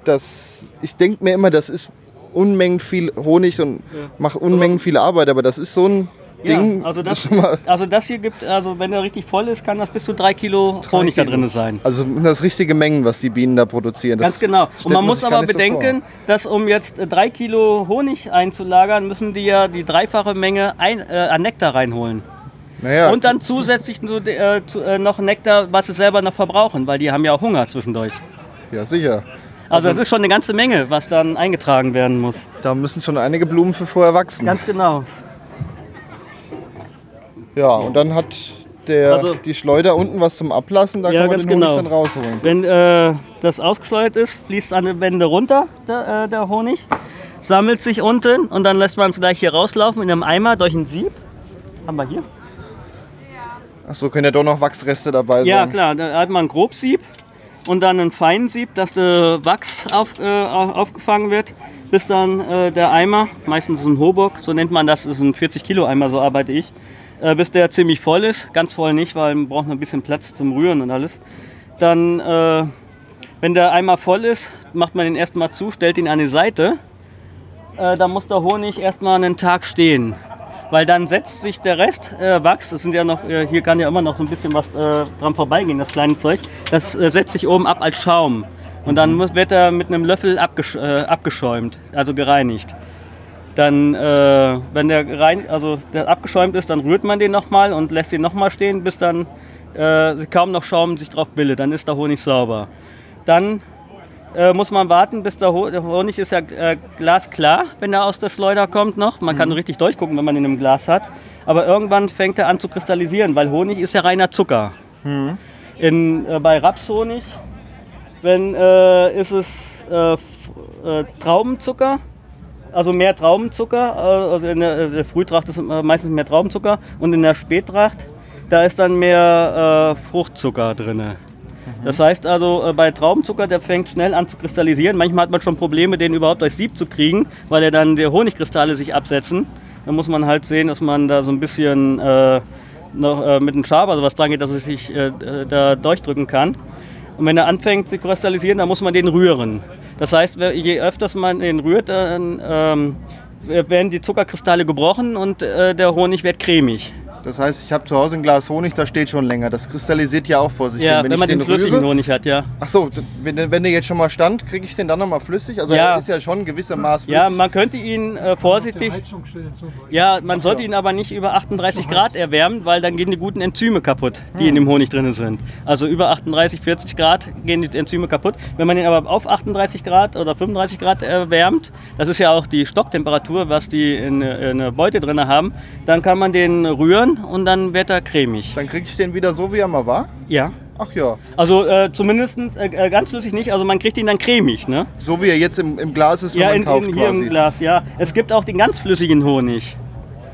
Das, ich denke mir immer, das ist Unmengen viel Honig und macht Unmengen viel Arbeit, aber das ist so ein Ding. Ja, also das, mal, also das hier gibt, also wenn er richtig voll ist, kann das bis zu drei Kilo Honig da Kilo. drin sein. also das richtige Mengen, was die Bienen da produzieren. Das Ganz genau. Und man muss aber nicht so bedenken, dass um jetzt äh, drei Kilo Honig einzulagern, müssen die ja die dreifache Menge ein, äh, an Nektar reinholen. Naja, Und dann zusätzlich äh, äh, noch Nektar, was sie selber noch verbrauchen, weil die haben ja auch Hunger zwischendurch. ja sicher. Also es ist schon eine ganze Menge, was dann eingetragen werden muss. Da müssen schon einige Blumen für vorher wachsen. Ganz genau. Ja, und dann hat der, Also- die Schleuder unten was zum Ablassen, da Ja, kann man den Honig genau. dann rausholen. Wenn äh, das ausgeschleudert ist, fließt an den Wände runter der, äh, der Honig, sammelt sich unten und dann lässt man es gleich hier rauslaufen in einem Eimer durch ein Sieb. Haben wir hier? Achso, können ja doch noch Wachsreste dabei Ja, sein. klar, da hat man ein Grobsieb. und dann ein Feinsieb, dass der Wachs auf, äh, aufgefangen wird, bis dann äh, der Eimer, meistens ein Hobock, so nennt man das, das ist ein 40 Kilo Eimer, so arbeite ich, äh, bis der ziemlich voll ist. Ganz voll nicht, weil man braucht noch ein bisschen Platz zum Rühren und alles. Dann, äh, wenn der Eimer voll ist, macht man den erstmal zu, stellt ihn an die Seite. Äh, dann muss der Honig erstmal einen Tag stehen weil dann setzt sich der Rest äh, Wachs, das sind ja noch, äh, hier kann ja immer noch so ein bisschen was äh, dran vorbeigehen, das kleine Zeug, das äh, setzt sich oben ab als Schaum. Und dann muss, wird er mit einem Löffel abgesch abgeschäumt, also gereinigt. Dann, äh, wenn der, rein, also der abgeschäumt ist, dann rührt man den nochmal und lässt ihn nochmal stehen, bis dann kaum noch Schaum sich drauf bildet. Dann ist der Honig sauber. Dann äh, muss man warten, bis der, Ho der Honig ist ja äh, glasklar, wenn er aus der Schleuder kommt noch. Man mhm. kann richtig durchgucken, wenn man ihn im Glas hat. Aber irgendwann fängt er an zu kristallisieren, weil Honig ist ja reiner Zucker. Mhm. In, äh, bei Rapshonig wenn, äh, ist es äh, äh, Traubenzucker, also mehr Traubenzucker. also in der, der Frühtracht ist meistens mehr Traubenzucker und in der Spättracht, da ist dann mehr Fruchtzucker drin. Das heißt also, äh, bei Traubenzucker, der fängt schnell an zu kristallisieren. Manchmal hat man schon Probleme, den überhaupt durchs Sieb zu kriegen, weil er dann die Honigkristalle sich absetzen. Da muss man halt sehen, dass man da so ein bisschen äh, noch äh, mit dem Schaber sowas dran geht, dass es sich äh, da durchdrücken kann. Und wenn er anfängt zu kristallisieren, dann muss man den rühren. Das heißt, je öfters man den rührt, ähm, werden die Zuckerkristalle gebrochen und äh, der Honig wird cremig. Das heißt, ich habe zu Hause ein Glas Honig, da steht schon länger. Das kristallisiert ja auch vor sich ja, hin. Wenn, wenn man den, den flüssigen rühre, Honig hat, ja. Ach so, wenn, wenn der jetzt schon mal stand, kriege ich den dann nochmal flüssig? Also ja. er ist ja schon ein gewisser Maß flüssig. Ja, man könnte ihn äh, vorsichtig... Ja, man sollte ihn aber nicht über 38 Grad erwärmen, weil dann gehen die guten Enzyme kaputt, die hm. in dem Honig drin sind. Also über 38, 40 Grad gehen die Enzyme kaputt. Wenn man ihn aber auf 38 Grad oder 35 Grad erwärmt, das ist ja auch die Stocktemperatur, was die in, in der Beute drin haben, dann kann man den rühren rühren und dann wird er cremig. Dann kriege ich den wieder so, wie er mal war? Ja. Ach ja. Also äh, zumindest äh, äh, ganz flüssig nicht, also man kriegt ihn dann cremig, ne? So wie er jetzt im, im Glas ist, wenn ja, man in, kauft in, hier quasi. im Glas, ja. Es gibt auch den ganz flüssigen Honig.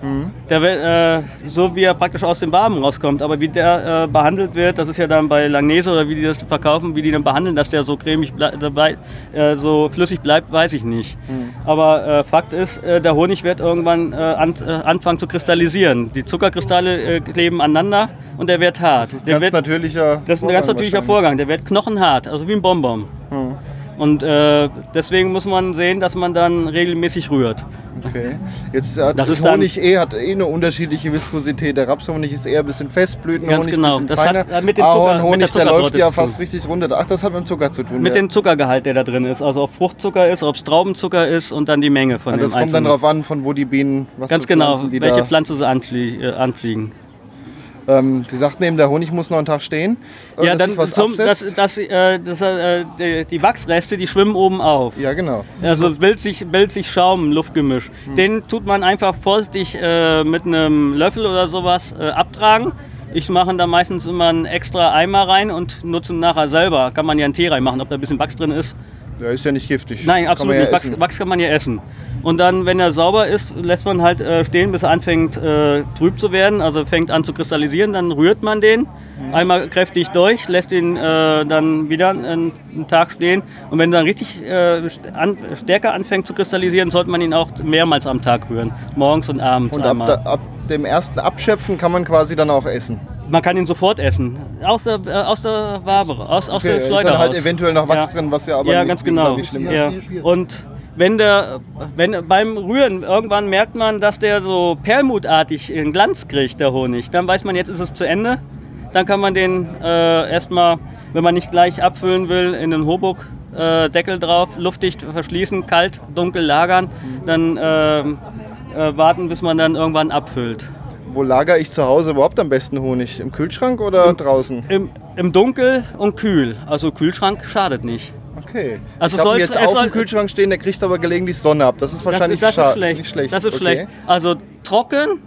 Mhm. Der, äh, so wie er praktisch aus dem Barben rauskommt. Aber wie der äh, behandelt wird, das ist ja dann bei Langnese oder wie die das verkaufen, wie die dann behandeln, dass der so cremig dabei, äh, so flüssig bleibt, weiß ich nicht. Mhm. Aber äh, Fakt ist, äh, der Honig wird irgendwann äh, an, anfangen zu kristallisieren. Die Zuckerkristalle kleben aneinander und der wird hart. Das ist ein ganz wird, natürlicher Das ist ein ganz natürlicher Vorgang. Der wird knochenhart, also wie ein Bonbon. Mhm. Und deswegen muss man sehen, dass man dann regelmäßig rührt. Okay. Jetzt hat das ist Honig eh, hat eh eine unterschiedliche Viskosität. Der Rapshonig ist eher ein bisschen Festblüten, Ganz genau. das feiner. hat mit dem Zucker, Honig, der läuft ja fast richtig runter. Ach, das hat mit dem Zucker zu tun. Mit ja. dem Zuckergehalt, der da drin ist. Also ob Fruchtzucker ist, ob es Traubenzucker ist und dann die Menge von also dem Das kommt dann darauf an, von wo die Bienen, was Ganz genau, welche Pflanze sie anflie äh, anfliegen. Ähm, Sie sagten eben, der Honig muss noch einen Tag stehen. Äh, ja, dann zum, das, das, äh, das, äh, die, die, Wachsreste, die schwimmen oben auf. Ja, genau. Also bildet sich, bildet sich Schaum, Luftgemisch. Hm. Den tut man einfach vorsichtig äh, mit einem Löffel oder sowas äh, abtragen. Ich mache da meistens immer einen extra Eimer rein und nutze ihn nachher selber. Kann man ja einen Tee reinmachen, ob da ein bisschen Wachs drin ist. Der ist ja nicht giftig. Nein, absolut nicht. Ja Wachs, Wachs, kann man ja essen. Und dann, wenn er sauber ist, lässt man halt äh, stehen, bis er anfängt äh, trüb zu werden, also fängt an zu kristallisieren. Dann rührt man den mhm. einmal kräftig durch, lässt ihn äh, dann wieder einen, einen, Tag stehen. Und wenn er dann richtig äh, an, stärker anfängt zu kristallisieren, sollte man ihn auch mehrmals am Tag rühren. Morgens und abends und ab, einmal. ab dem ersten Abschöpfen kann man quasi dann auch essen. Man kann ihn sofort essen. Aus der, äh, aus der Wabe, aus, aus okay, der Schleuder ist dann halt raus. eventuell noch Wachs ja. drin, was ja aber ja, nicht, ganz genau. nicht schlimm ist. Ja. Und wenn der, wenn beim Rühren irgendwann merkt man, dass der so perlmutartig in Glanz kriegt, der Honig, dann weiß man, jetzt ist es zu Ende. Dann kann man den äh, erstmal, wenn man nicht gleich abfüllen will, in den Hobock äh, Deckel drauf, luftdicht verschließen, kalt, dunkel lagern, dann äh, äh, warten, bis man dann irgendwann abfüllt. Wo lagere ich zu Hause überhaupt am besten Honig? Im Kühlschrank oder Im, draußen? Im, Im Dunkel und kühl. Also Kühlschrank schadet nicht. Okay. Also ich habe jetzt auf dem Kühlschrank stehen, der kriegt aber gelegentlich Sonne ab. Das ist wahrscheinlich das, das ist schlecht. schlecht. Das ist okay. schlecht. Also trocken,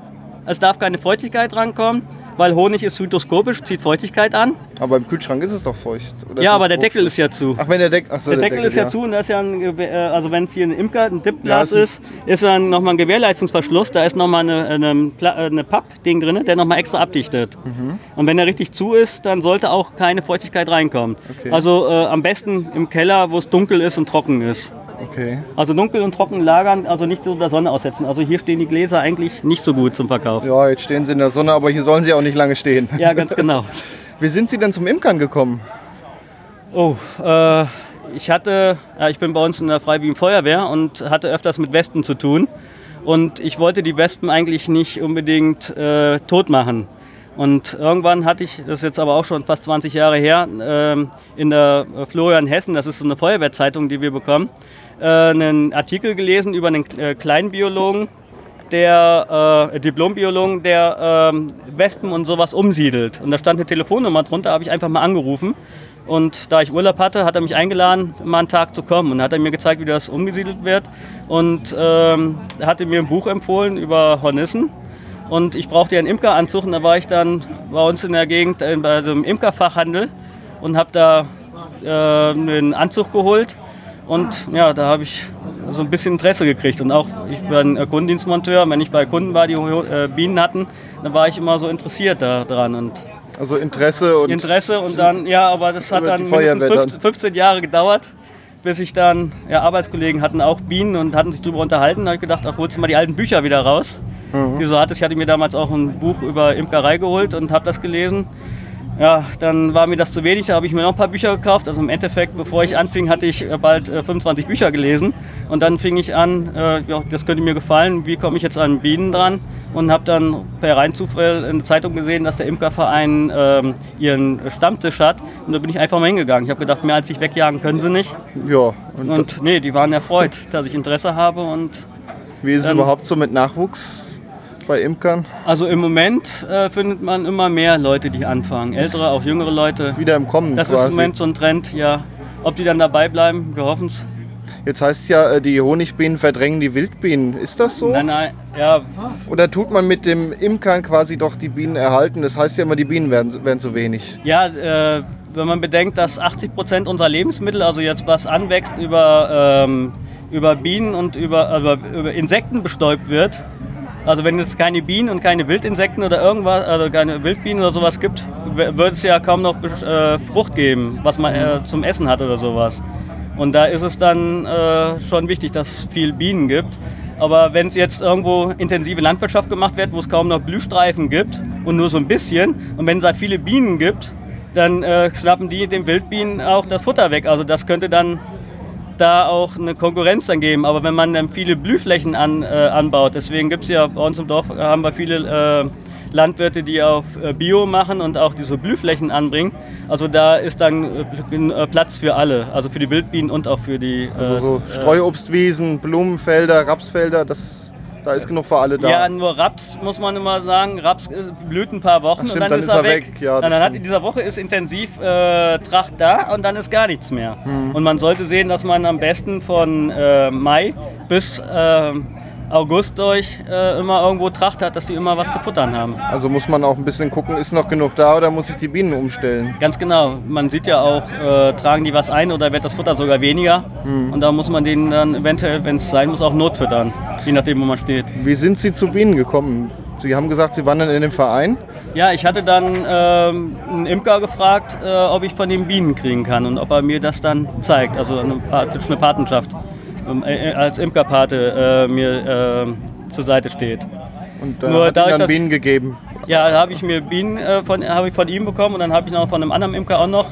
es darf keine Feuchtigkeit rankommen. Weil Honig ist hydroskopisch, zieht Feuchtigkeit an. Aber im Kühlschrank ist es doch feucht. Ja, aber der Deckel ist ja zu. Ach, wenn der, Deck, ach so, der, Deckel, ist ja, zu und da ist ja ein, äh, also wenn es hier ein Imker, ein Dipglas Ja, ist, ist dann nochmal ein Gewährleistungsverschluss, da ist nochmal eine, eine, äh, eine Papp-Ding drin, der nochmal extra abdichtet. Mhm. Und wenn der richtig zu ist, dann sollte auch keine Feuchtigkeit reinkommen. Okay. Also äh, am besten im Keller, wo es dunkel ist und trocken ist. Okay. Also dunkel und trocken lagern, also nicht so der Sonne aussetzen. Also hier stehen die Gläser eigentlich nicht so gut zum Verkauf. Ja, jetzt stehen sie in der Sonne, aber hier sollen sie auch nicht lange stehen. Ja, ganz genau. Wie sind Sie denn zum Imkern gekommen? Oh, äh, ich hatte, ja, ich bin bei uns in der Freiwilligen Feuerwehr und hatte öfters mit Wespen zu tun. Und ich wollte die Wespen eigentlich nicht unbedingt äh, tot machen. Und irgendwann hatte ich, das ist jetzt aber auch schon fast 20 Jahre her, ähm, in der Florian Hessen, das ist so eine Feuerwehrzeitung, die wir bekommen, äh, einen Artikel gelesen über einen äh, Kleinbiologen, der äh, Diplombiologen, der ähm, Wespen und sowas umsiedelt. Und da stand eine Telefonnummer drunter, habe ich einfach mal angerufen. Und da ich Urlaub hatte, hat er mich eingeladen, mal einen Tag zu kommen. Und hat er mir gezeigt, wie das umgesiedelt wird. Und ähm, hatte mir ein Buch empfohlen über Hornissen. Und ich brauchte ja einen Imkeranzug. Und da war ich dann bei uns in der Gegend äh, bei so einem Imkerfachhandel und habe da äh, einen Anzug geholt. Und ja, da habe ich so ein bisschen Interesse gekriegt. Und auch, ich bin Kundendienstmonteur. Wenn ich bei Kunden war, die äh, Bienen hatten, dann war ich immer so interessiert daran. Und Also Interesse und Interesse und dann, ja, aber das hat dann mindestens Feuerwehr 15, 15 Jahre gedauert, bis ich dann, ja, Arbeitskollegen hatten auch Bienen und hatten sich darüber unterhalten. Da habe ich gedacht, ach, holst du mal die alten Bücher wieder raus. Mhm. Die so. Ich hatte mir damals auch ein Buch über Imkerei geholt und habe das gelesen. Ja, dann war mir das zu wenig, da habe ich mir noch ein paar Bücher gekauft. Also im Endeffekt, bevor ich anfing, hatte ich äh, bald äh, 25 Bücher gelesen. Und dann fing ich an, äh, ja, das könnte mir gefallen, wie komme ich jetzt an Bienen dran? Und habe dann per Reinzufall in der Zeitung gesehen, dass der Imkerverein ähm, ihren Stammtisch hat. Und da bin ich einfach mal hingegangen. Ich habe gedacht, mehr als sich wegjagen können sie nicht. ja. Und, Und nee, die waren erfreut, dass ich Interesse habe. Und wie ist es überhaupt so mit Nachwuchs bei Imkern? also im Moment äh, findet man immer mehr Leute, die anfangen. Ältere, auch jüngere Leute. Wieder im Kommen Das ist quasi. im Moment so ein Trend, ja. Ob die dann dabei bleiben, wir hoffen es. Jetzt heißt ja, äh, die Honigbienen verdrängen die Wildbienen. Ist das so? Nein, nein, ja, Oder tut man mit dem Imkern quasi doch die Bienen erhalten? Das heißt ja immer, die Bienen werden, werden zu wenig. ja äh, wenn man bedenkt, dass 80 Prozent unserer Lebensmittel, also jetzt was anwächst, über, ähm, über Bienen und über, also über Insekten bestäubt wird. Also wenn es keine Bienen und keine Wildinsekten oder irgendwas, also keine Wildbienen oder sowas gibt, w- wird es ja kaum noch äh, Frucht geben, was man äh, zum Essen hat oder sowas. Und da ist es dann äh, schon wichtig, dass es viel Bienen gibt. Aber wenn es jetzt irgendwo intensive Landwirtschaft gemacht wird, wo es kaum noch Blühstreifen gibt und nur so ein bisschen, und wenn es da viele Bienen gibt, dann äh, schnappen die den Wildbienen auch das Futter weg. Also das könnte dann da auch eine Konkurrenz dann geben. Aber wenn man dann viele Blühflächen an, äh, anbaut, deswegen gibt es ja bei uns im Dorf, äh, haben wir viele äh, Landwirte, die auf äh, Bio machen und auch diese Blühflächen anbringen. Also da ist dann äh, Pl- Platz für alle, also für die Wildbienen und auch für die... Also so Streuobstwiesen, Blumenfelder, Rapsfelder, das, da ist genug für alle da. Ja, nur Raps muss man immer sagen. Raps ist, blüht ein paar Wochen stimmt, und dann, dann ist er weg. weg. Ja, dann hat in dieser Woche ist intensiv äh, Tracht da und dann ist gar nichts mehr. Hm. Und man sollte sehen, dass man am besten von äh, Mai bis äh, August durch äh, immer irgendwo Tracht hat, dass die immer was zu futtern haben. Also muss man auch ein bisschen gucken, ist noch genug da oder muss ich die Bienen umstellen? Ganz genau. Man sieht ja auch, äh, tragen die was ein oder wird das Futter sogar weniger. Hm. Und da muss man denen dann eventuell, wenn es sein muss, auch notfüttern. Je nachdem, wo man steht. Wie sind Sie zu Bienen gekommen? Sie haben gesagt, Sie wandern in den Verein. Ja, ich hatte dann ähm, einen Imker gefragt, äh, ob ich von den Bienen kriegen kann und ob er mir das dann zeigt. Also eine, eine Patenschaft. Ähm, äh, als Imkerpate äh, mir äh, zur Seite steht. Und da Nur hat dadurch, dann Bienen gegeben. Ja, da habe ich mir Bienen äh, von, ich von ihm bekommen und dann habe ich noch von einem anderen Imker auch noch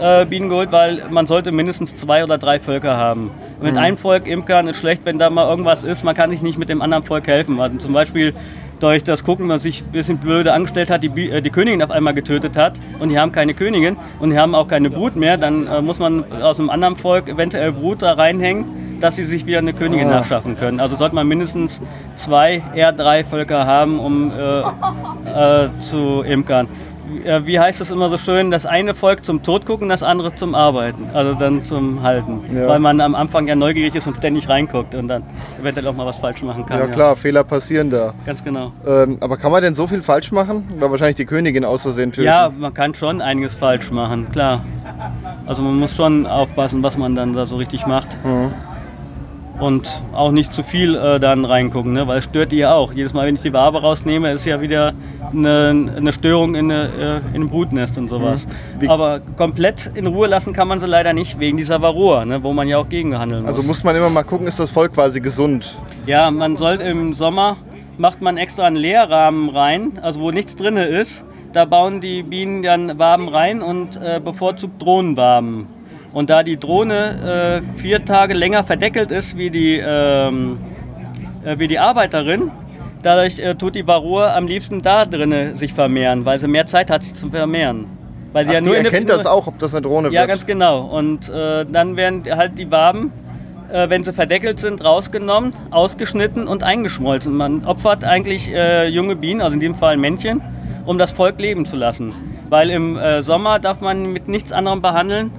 äh, Bienen geholt, weil man sollte mindestens zwei oder drei Völker haben. Mit Mhm. einem Volk Imkern ist schlecht, wenn da mal irgendwas ist, man kann sich nicht mit dem anderen Volk helfen. Also zum Beispiel durch das Gucken, man sich ein bisschen blöde angestellt hat, die, Bi- äh, die Königin auf einmal getötet hat und die haben keine Königin und die haben auch keine Brut mehr, dann äh, muss man aus einem anderen Volk eventuell Brut da reinhängen, dass sie sich wieder eine Königin nachschaffen können. Also sollte man mindestens zwei, eher drei Völker haben, um äh, äh, zu imkern. äh, wie heißt es immer so schön, das eine Volk zum Tod gucken, das andere zum Arbeiten, also dann zum Halten. Ja. Weil man am Anfang ja neugierig ist und ständig reinguckt und dann eventuell auch mal was falsch machen kann. Ja klar, Fehler passieren da. Ganz genau. Ähm, aber kann man denn so viel falsch machen? Weil wahrscheinlich die Königin aus Versehen töten. Ja, man kann schon einiges falsch machen, klar. Also man muss schon aufpassen, was man dann da so richtig macht. Mhm. Und auch nicht zu viel äh, dann reingucken, ne? weil es stört die ja auch. Jedes Mal, wenn ich die Wabe rausnehme, ist ja wieder eine, eine Störung in, eine, äh, in einem Brutnest und sowas. Mhm. Aber komplett in Ruhe lassen kann man sie leider nicht, wegen dieser Varroa, ne? wo man ja auch gegenhandeln muss. Also muss man immer mal gucken, ist das Volk quasi gesund? Ja, man soll im Sommer, macht man extra einen Leerrahmen rein, also wo nichts drin ist. Da bauen die Bienen dann Waben rein und äh, bevorzugt Drohnenwaben. Und da die Drohne äh, vier Tage länger verdeckelt ist wie die, ähm, äh, wie die Arbeiterin, dadurch äh, tut die Varroa am liebsten da drinnen sich vermehren, weil sie mehr Zeit hat, sich zu vermehren. Weil sie Ach, ja die nur erkennt das auch, ob das eine Drohne ja, wird. ganz genau. Und äh, dann werden halt die Waben, äh, wenn sie verdeckelt sind, rausgenommen, ausgeschnitten und eingeschmolzen. Man opfert eigentlich äh, junge Bienen, also in dem Fall Männchen, um das Volk leben zu lassen. Weil im Sommer darf man mit nichts anderem behandeln,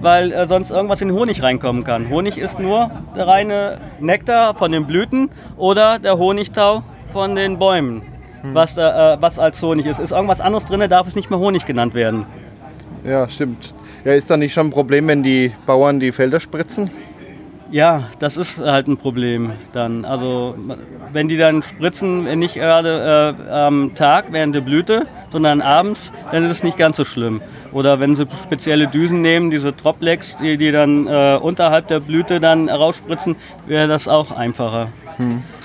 weil äh, sonst irgendwas in den Honig reinkommen kann. Honig ist nur der reine Nektar von den Blüten oder der Honigtau von den Bäumen. Was, da, äh, was als Honig ist. Ist irgendwas anderes drin, darf es nicht mehr Honig genannt werden. Ja, stimmt. Ja, ist da nicht schon ein Problem, wenn die Bauern die Felder spritzen? Ja, das ist halt ein Problem dann. Also wenn die dann spritzen, nicht gerade äh, am Tag während der Blüte, sondern abends, dann ist es nicht ganz so schlimm. Oder wenn sie spezielle Düsen nehmen, diese Troplex, die, die dann äh, unterhalb der Blüte dann rausspritzen, wäre das auch einfacher.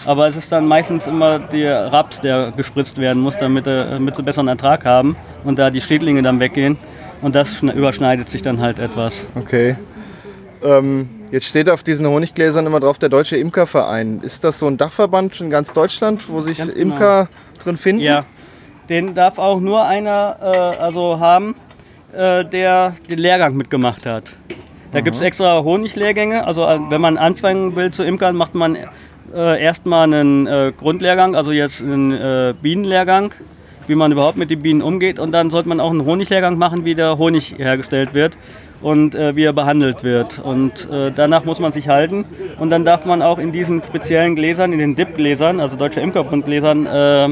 Aber es ist dann meistens immer der Raps, der gespritzt werden muss, damit, äh, damit sie besseren Ertrag haben und da die Schädlinge dann weggehen. Und das schne- überschneidet sich dann halt etwas. Okay. Ähm, jetzt steht auf diesen Honiggläsern immer drauf der Deutsche Imkerverein. Ist das so ein Dachverband in ganz Deutschland, wo sich Ganz genau. Imker drin finden? Ja, den darf auch nur einer äh, also haben, äh, der den Lehrgang mitgemacht hat. Da gibt es extra Honiglehrgänge. Also äh, wenn man anfangen will zu imkern, macht man äh, erstmal einen äh, Grundlehrgang, also jetzt einen äh, Bienenlehrgang, wie man überhaupt mit den Bienen umgeht. Und dann sollte man auch einen Honiglehrgang machen, wie der Honig hergestellt wird und äh, wie er behandelt wird. Und äh, danach muss man sich halten. Und dann darf man auch in diesen speziellen Gläsern, in den DIP-Gläsern, also Deutsche Imkerbund-Gläsern, äh,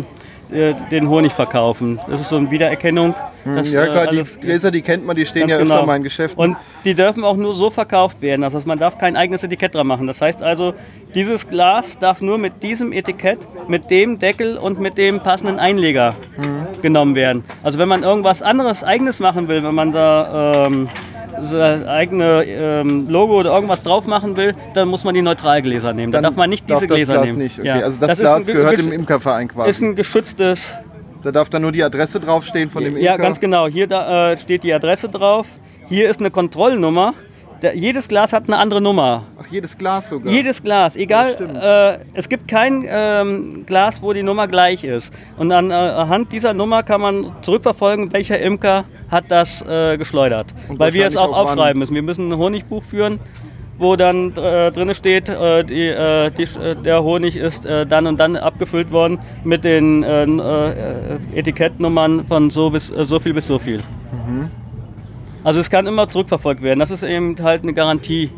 äh, den Honig verkaufen. Das ist so eine Wiedererkennung. dass, Hm, Ja äh, klar, die Gläser, die kennt man, die stehen ja öfter genau. mal in Geschäften. Und die dürfen auch nur so verkauft werden. Das heißt, man darf kein eigenes Etikett dran machen. Das heißt also, dieses Glas darf nur mit diesem Etikett, mit dem Deckel und mit dem passenden Einleger Mhm. genommen werden. Also wenn man irgendwas anderes eigenes machen will, wenn man da ähm, sein eigene ähm, Logo oder irgendwas drauf machen will, dann muss man die Neutralgläser nehmen. Da Dann darf man nicht diese das Gläser Glas nehmen. Nicht. Okay. Ja. Also das, ist Glas gehört dem Imkerverein quasi. Ist ein geschütztes da darf dann nur die Adresse draufstehen von dem Imker. ja, ganz genau. Hier da, äh, steht die Adresse drauf. Hier ist eine Kontrollnummer. Der, jedes Glas hat eine andere Nummer. Ach, jedes Glas sogar. Jedes Glas, egal. Äh, es gibt kein ähm, Glas, wo die Nummer gleich ist. Und an, äh, anhand dieser Nummer kann man zurückverfolgen, welcher Imker hat das äh, geschleudert. Und Weil wir es auch auch aufschreiben müssen. Wir müssen ein Honigbuch führen, wo dann äh, drin steht, äh, die, äh, die, äh, der Honig ist dann und dann abgefüllt worden mit den Etikettnummern von so, bis, so viel bis so viel. Mhm. Also es kann immer zurückverfolgt werden. Das ist eben halt eine Garantie.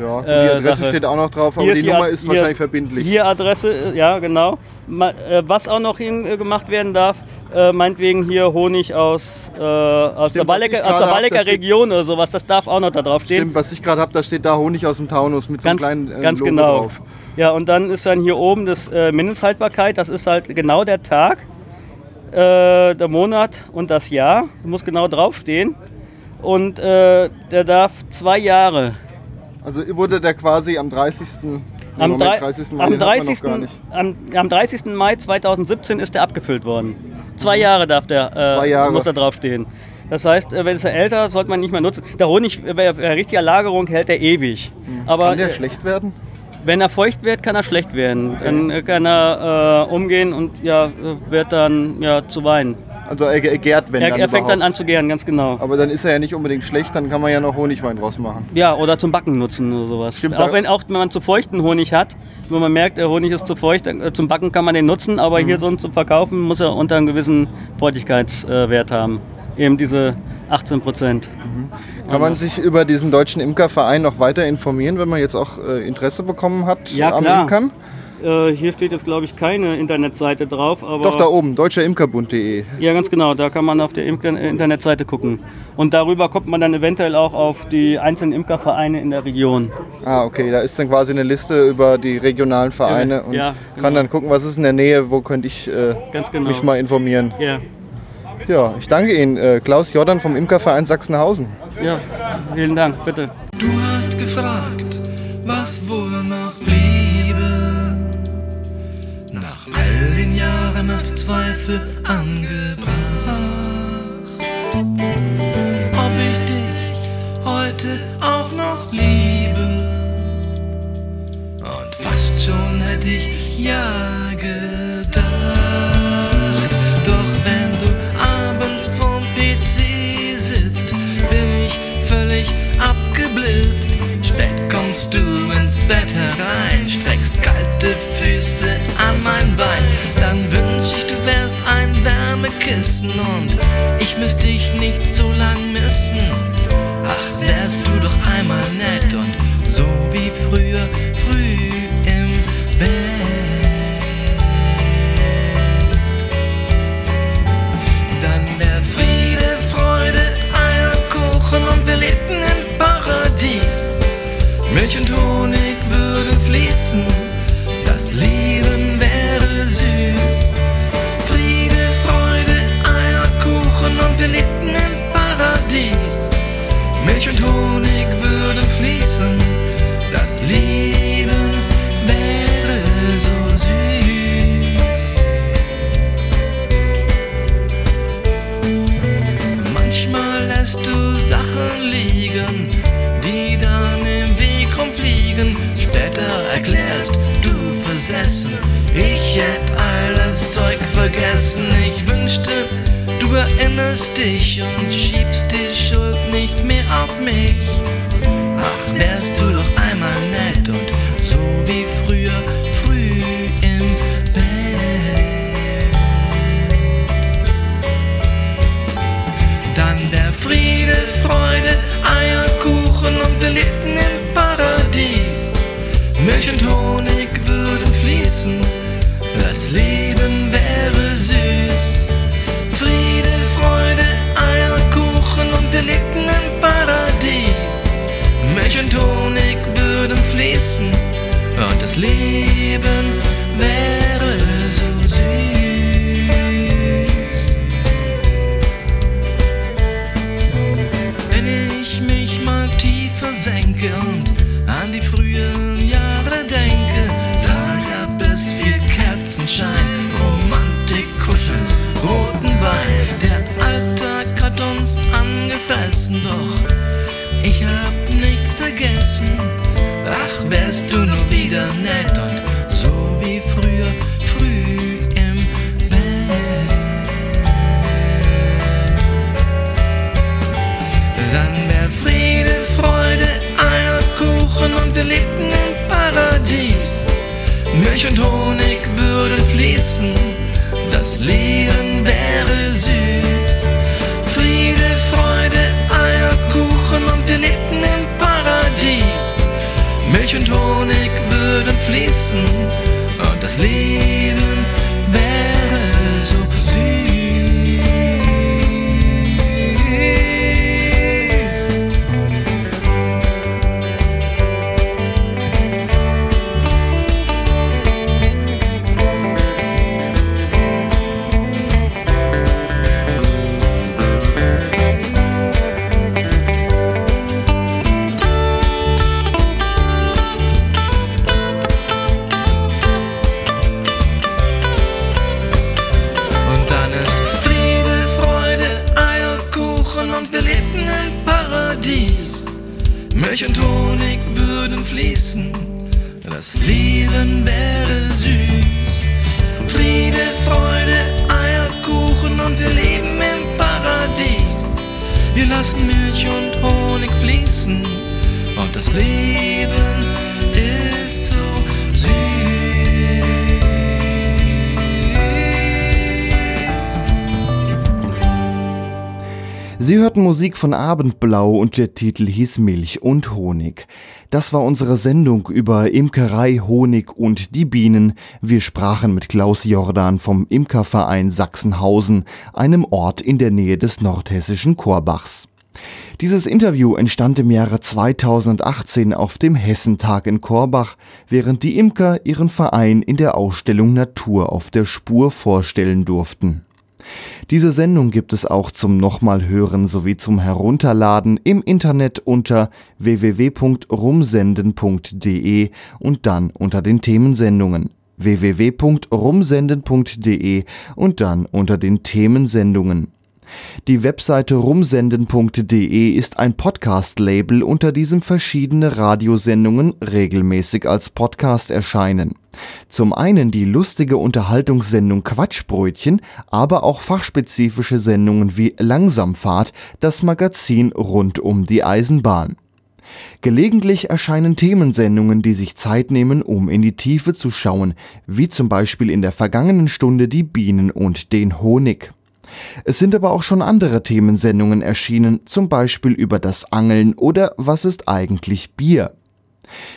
Ja, die äh, Adresse Sache. steht auch noch drauf, aber die die Nummer Ad- ist hier- wahrscheinlich verbindlich. Hier Adresse, äh, ja genau. Äh, was auch noch gemacht werden darf, äh, meinetwegen hier Honig aus, äh, aus der Stimmt, Wallecker, aus der Wallecker Region oder sowas, das darf auch noch da drauf stehen. Stimmt, was ich gerade habe, da steht da Honig aus dem Taunus mit so einem Ganz, kleinen äh, ganz Logo genau. drauf. Ja, und dann ist dann hier oben das äh, Mindesthaltbarkeit, das ist halt genau der Tag, der Monat und das Jahr, muss genau draufstehen. Und äh, der darf zwei Jahre Also wurde der quasi am 30. Nee, Am, Moment, drei- 30. Mai, am, den hat man noch 30. gar nicht. Am, am 30. Mai 2017 ist der abgefüllt worden. Zwei Jahre darf der, äh, Mhm. Jahre. muss da draufstehen. Das heißt, äh, wenn es älter, sollte man nicht mehr nutzen. Der Honig äh, bei richtiger Lagerung hält er ewig. Aber Mhm. Kann der äh, schlecht werden? wenn er feucht wird, kann er schlecht werden. Dann äh, kann er äh, umgehen und ja, wird dann ja, zu weinen. Also er, er gärt, wenn Er, dann er fängt dann an zu gären, ganz genau. Aber dann ist er ja nicht unbedingt schlecht, dann kann man ja noch Honigwein draus machen. Ja, oder zum Backen nutzen oder sowas. Stimmt, auch, wenn, auch wenn man zu feuchten Honig hat, wenn man merkt, der Honig ist zu feucht, äh, zum Backen kann man den nutzen, aber Mhm. hier so zum Verkaufen muss er unter einem gewissen Feuchtigkeitswert haben. Eben diese 18 Prozent. Kann man sich über diesen deutschen Imkerverein noch weiter informieren, wenn man jetzt auch äh, Interesse bekommen hat Ja, am klar. Imkern? Äh, hier steht jetzt, glaube ich, keine Internetseite drauf, aber. Doch, da oben, deutscherimkerbund.de. Ja, ganz genau. Da kann man auf der Imker Internetseite gucken. Und darüber kommt man dann eventuell auch auf die einzelnen Imkervereine in der Region. Ah, okay, da ist dann quasi eine Liste über die regionalen Vereine Ja, und ja, kann genau. dann gucken, was ist in der Nähe, wo könnte ich äh, Ganz genau. mich mal informieren. Ja, Ja, ich danke Ihnen, äh, Klaus Jordan vom Imkerverein Sachsenhausen. ja, vielen Dank, bitte. Du hast gefragt, was wohl noch bliebe. Den Jahren hast du Zweifel angebracht. Ob ich dich heute auch noch liebe. Und fast schon hätte ich ja gedacht. Doch wenn du abends vorm PC sitzt, bin ich völlig abgeblitzt. Spät kommst du ins Bett herein, streckst kalte Füße an mein Bein. Dann wünsch ich, du wärst ein Wärmekissen und ich müsste dich nicht so lang missen. Ach, wärst du doch einmal nett vergessen. Ich wünschte, du erinnerst dich und schiebst die Schuld nicht mehr auf mich. Ach, wärst du doch einmal nett und so wie früher, früh im Bett. Dann der Friede, Freude, Eierkuchen und wir lebten im Paradies. Milch und Honig würden fließen, das Leben Leben wäre so süß. Wenn ich mich mal tiefer senke und an die frühen Jahre denke, da gab es viel Kerzenschein, Romantik, Kuscheln, roten Wein. Der Alltag hat uns angefressen, doch ich hab vergessen. Ach, wärst du nur wieder nett und so wie früher, früh im Bett. Dann wär Friede, Freude, Eierkuchen und wir lebten im Paradies. Milch und Honig würden fließen, das Leben wäre süß. Milch und Honig würden fließen und das Leben hörten Musik von Abendblau und der Titel hieß Milch und Honig. Das war unsere Sendung über Imkerei, Honig und die Bienen. Wir sprachen mit Klaus Jordan vom Imkerverein Sachsenhausen, einem Ort in der Nähe des nordhessischen Korbachs. Dieses Interview entstand im Jahre 2018 auf dem Hessentag in Korbach, während die Imker ihren Verein in der Ausstellung Natur auf der Spur vorstellen durften. Diese Sendung gibt es auch zum nochmal hören sowie zum Herunterladen im Internet unter www.rumsenden.de und dann unter den Themensendungen www.rumsenden.de und dann unter den Themensendungen. Die Webseite rumsenden.de ist ein Podcast-Label, unter diesem verschiedene Radiosendungen regelmäßig als Podcast erscheinen. Zum einen die lustige Unterhaltungssendung Quatschbrötchen, aber auch fachspezifische Sendungen wie Langsamfahrt, das Magazin rund um die Eisenbahn. Gelegentlich erscheinen Themensendungen, die sich Zeit nehmen, um in die Tiefe zu schauen, wie zum Beispiel in der vergangenen Stunde die Bienen und den Honig. Es sind aber auch schon andere Themensendungen erschienen, zum Beispiel über das Angeln oder was ist eigentlich Bier.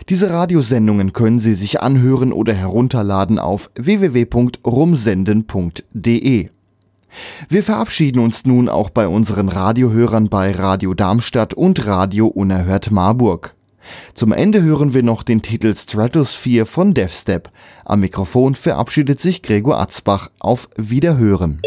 Diese Radiosendungen können Sie sich anhören oder herunterladen auf www.rumsenden.de. Wir verabschieden uns nun auch bei unseren Radiohörern bei Radio Darmstadt und Radio Unerhört Marburg. Zum Ende hören wir noch den Titel Stratosphere von DevStep. Am Mikrofon verabschiedet sich Gregor Atzbach. Auf Wiederhören.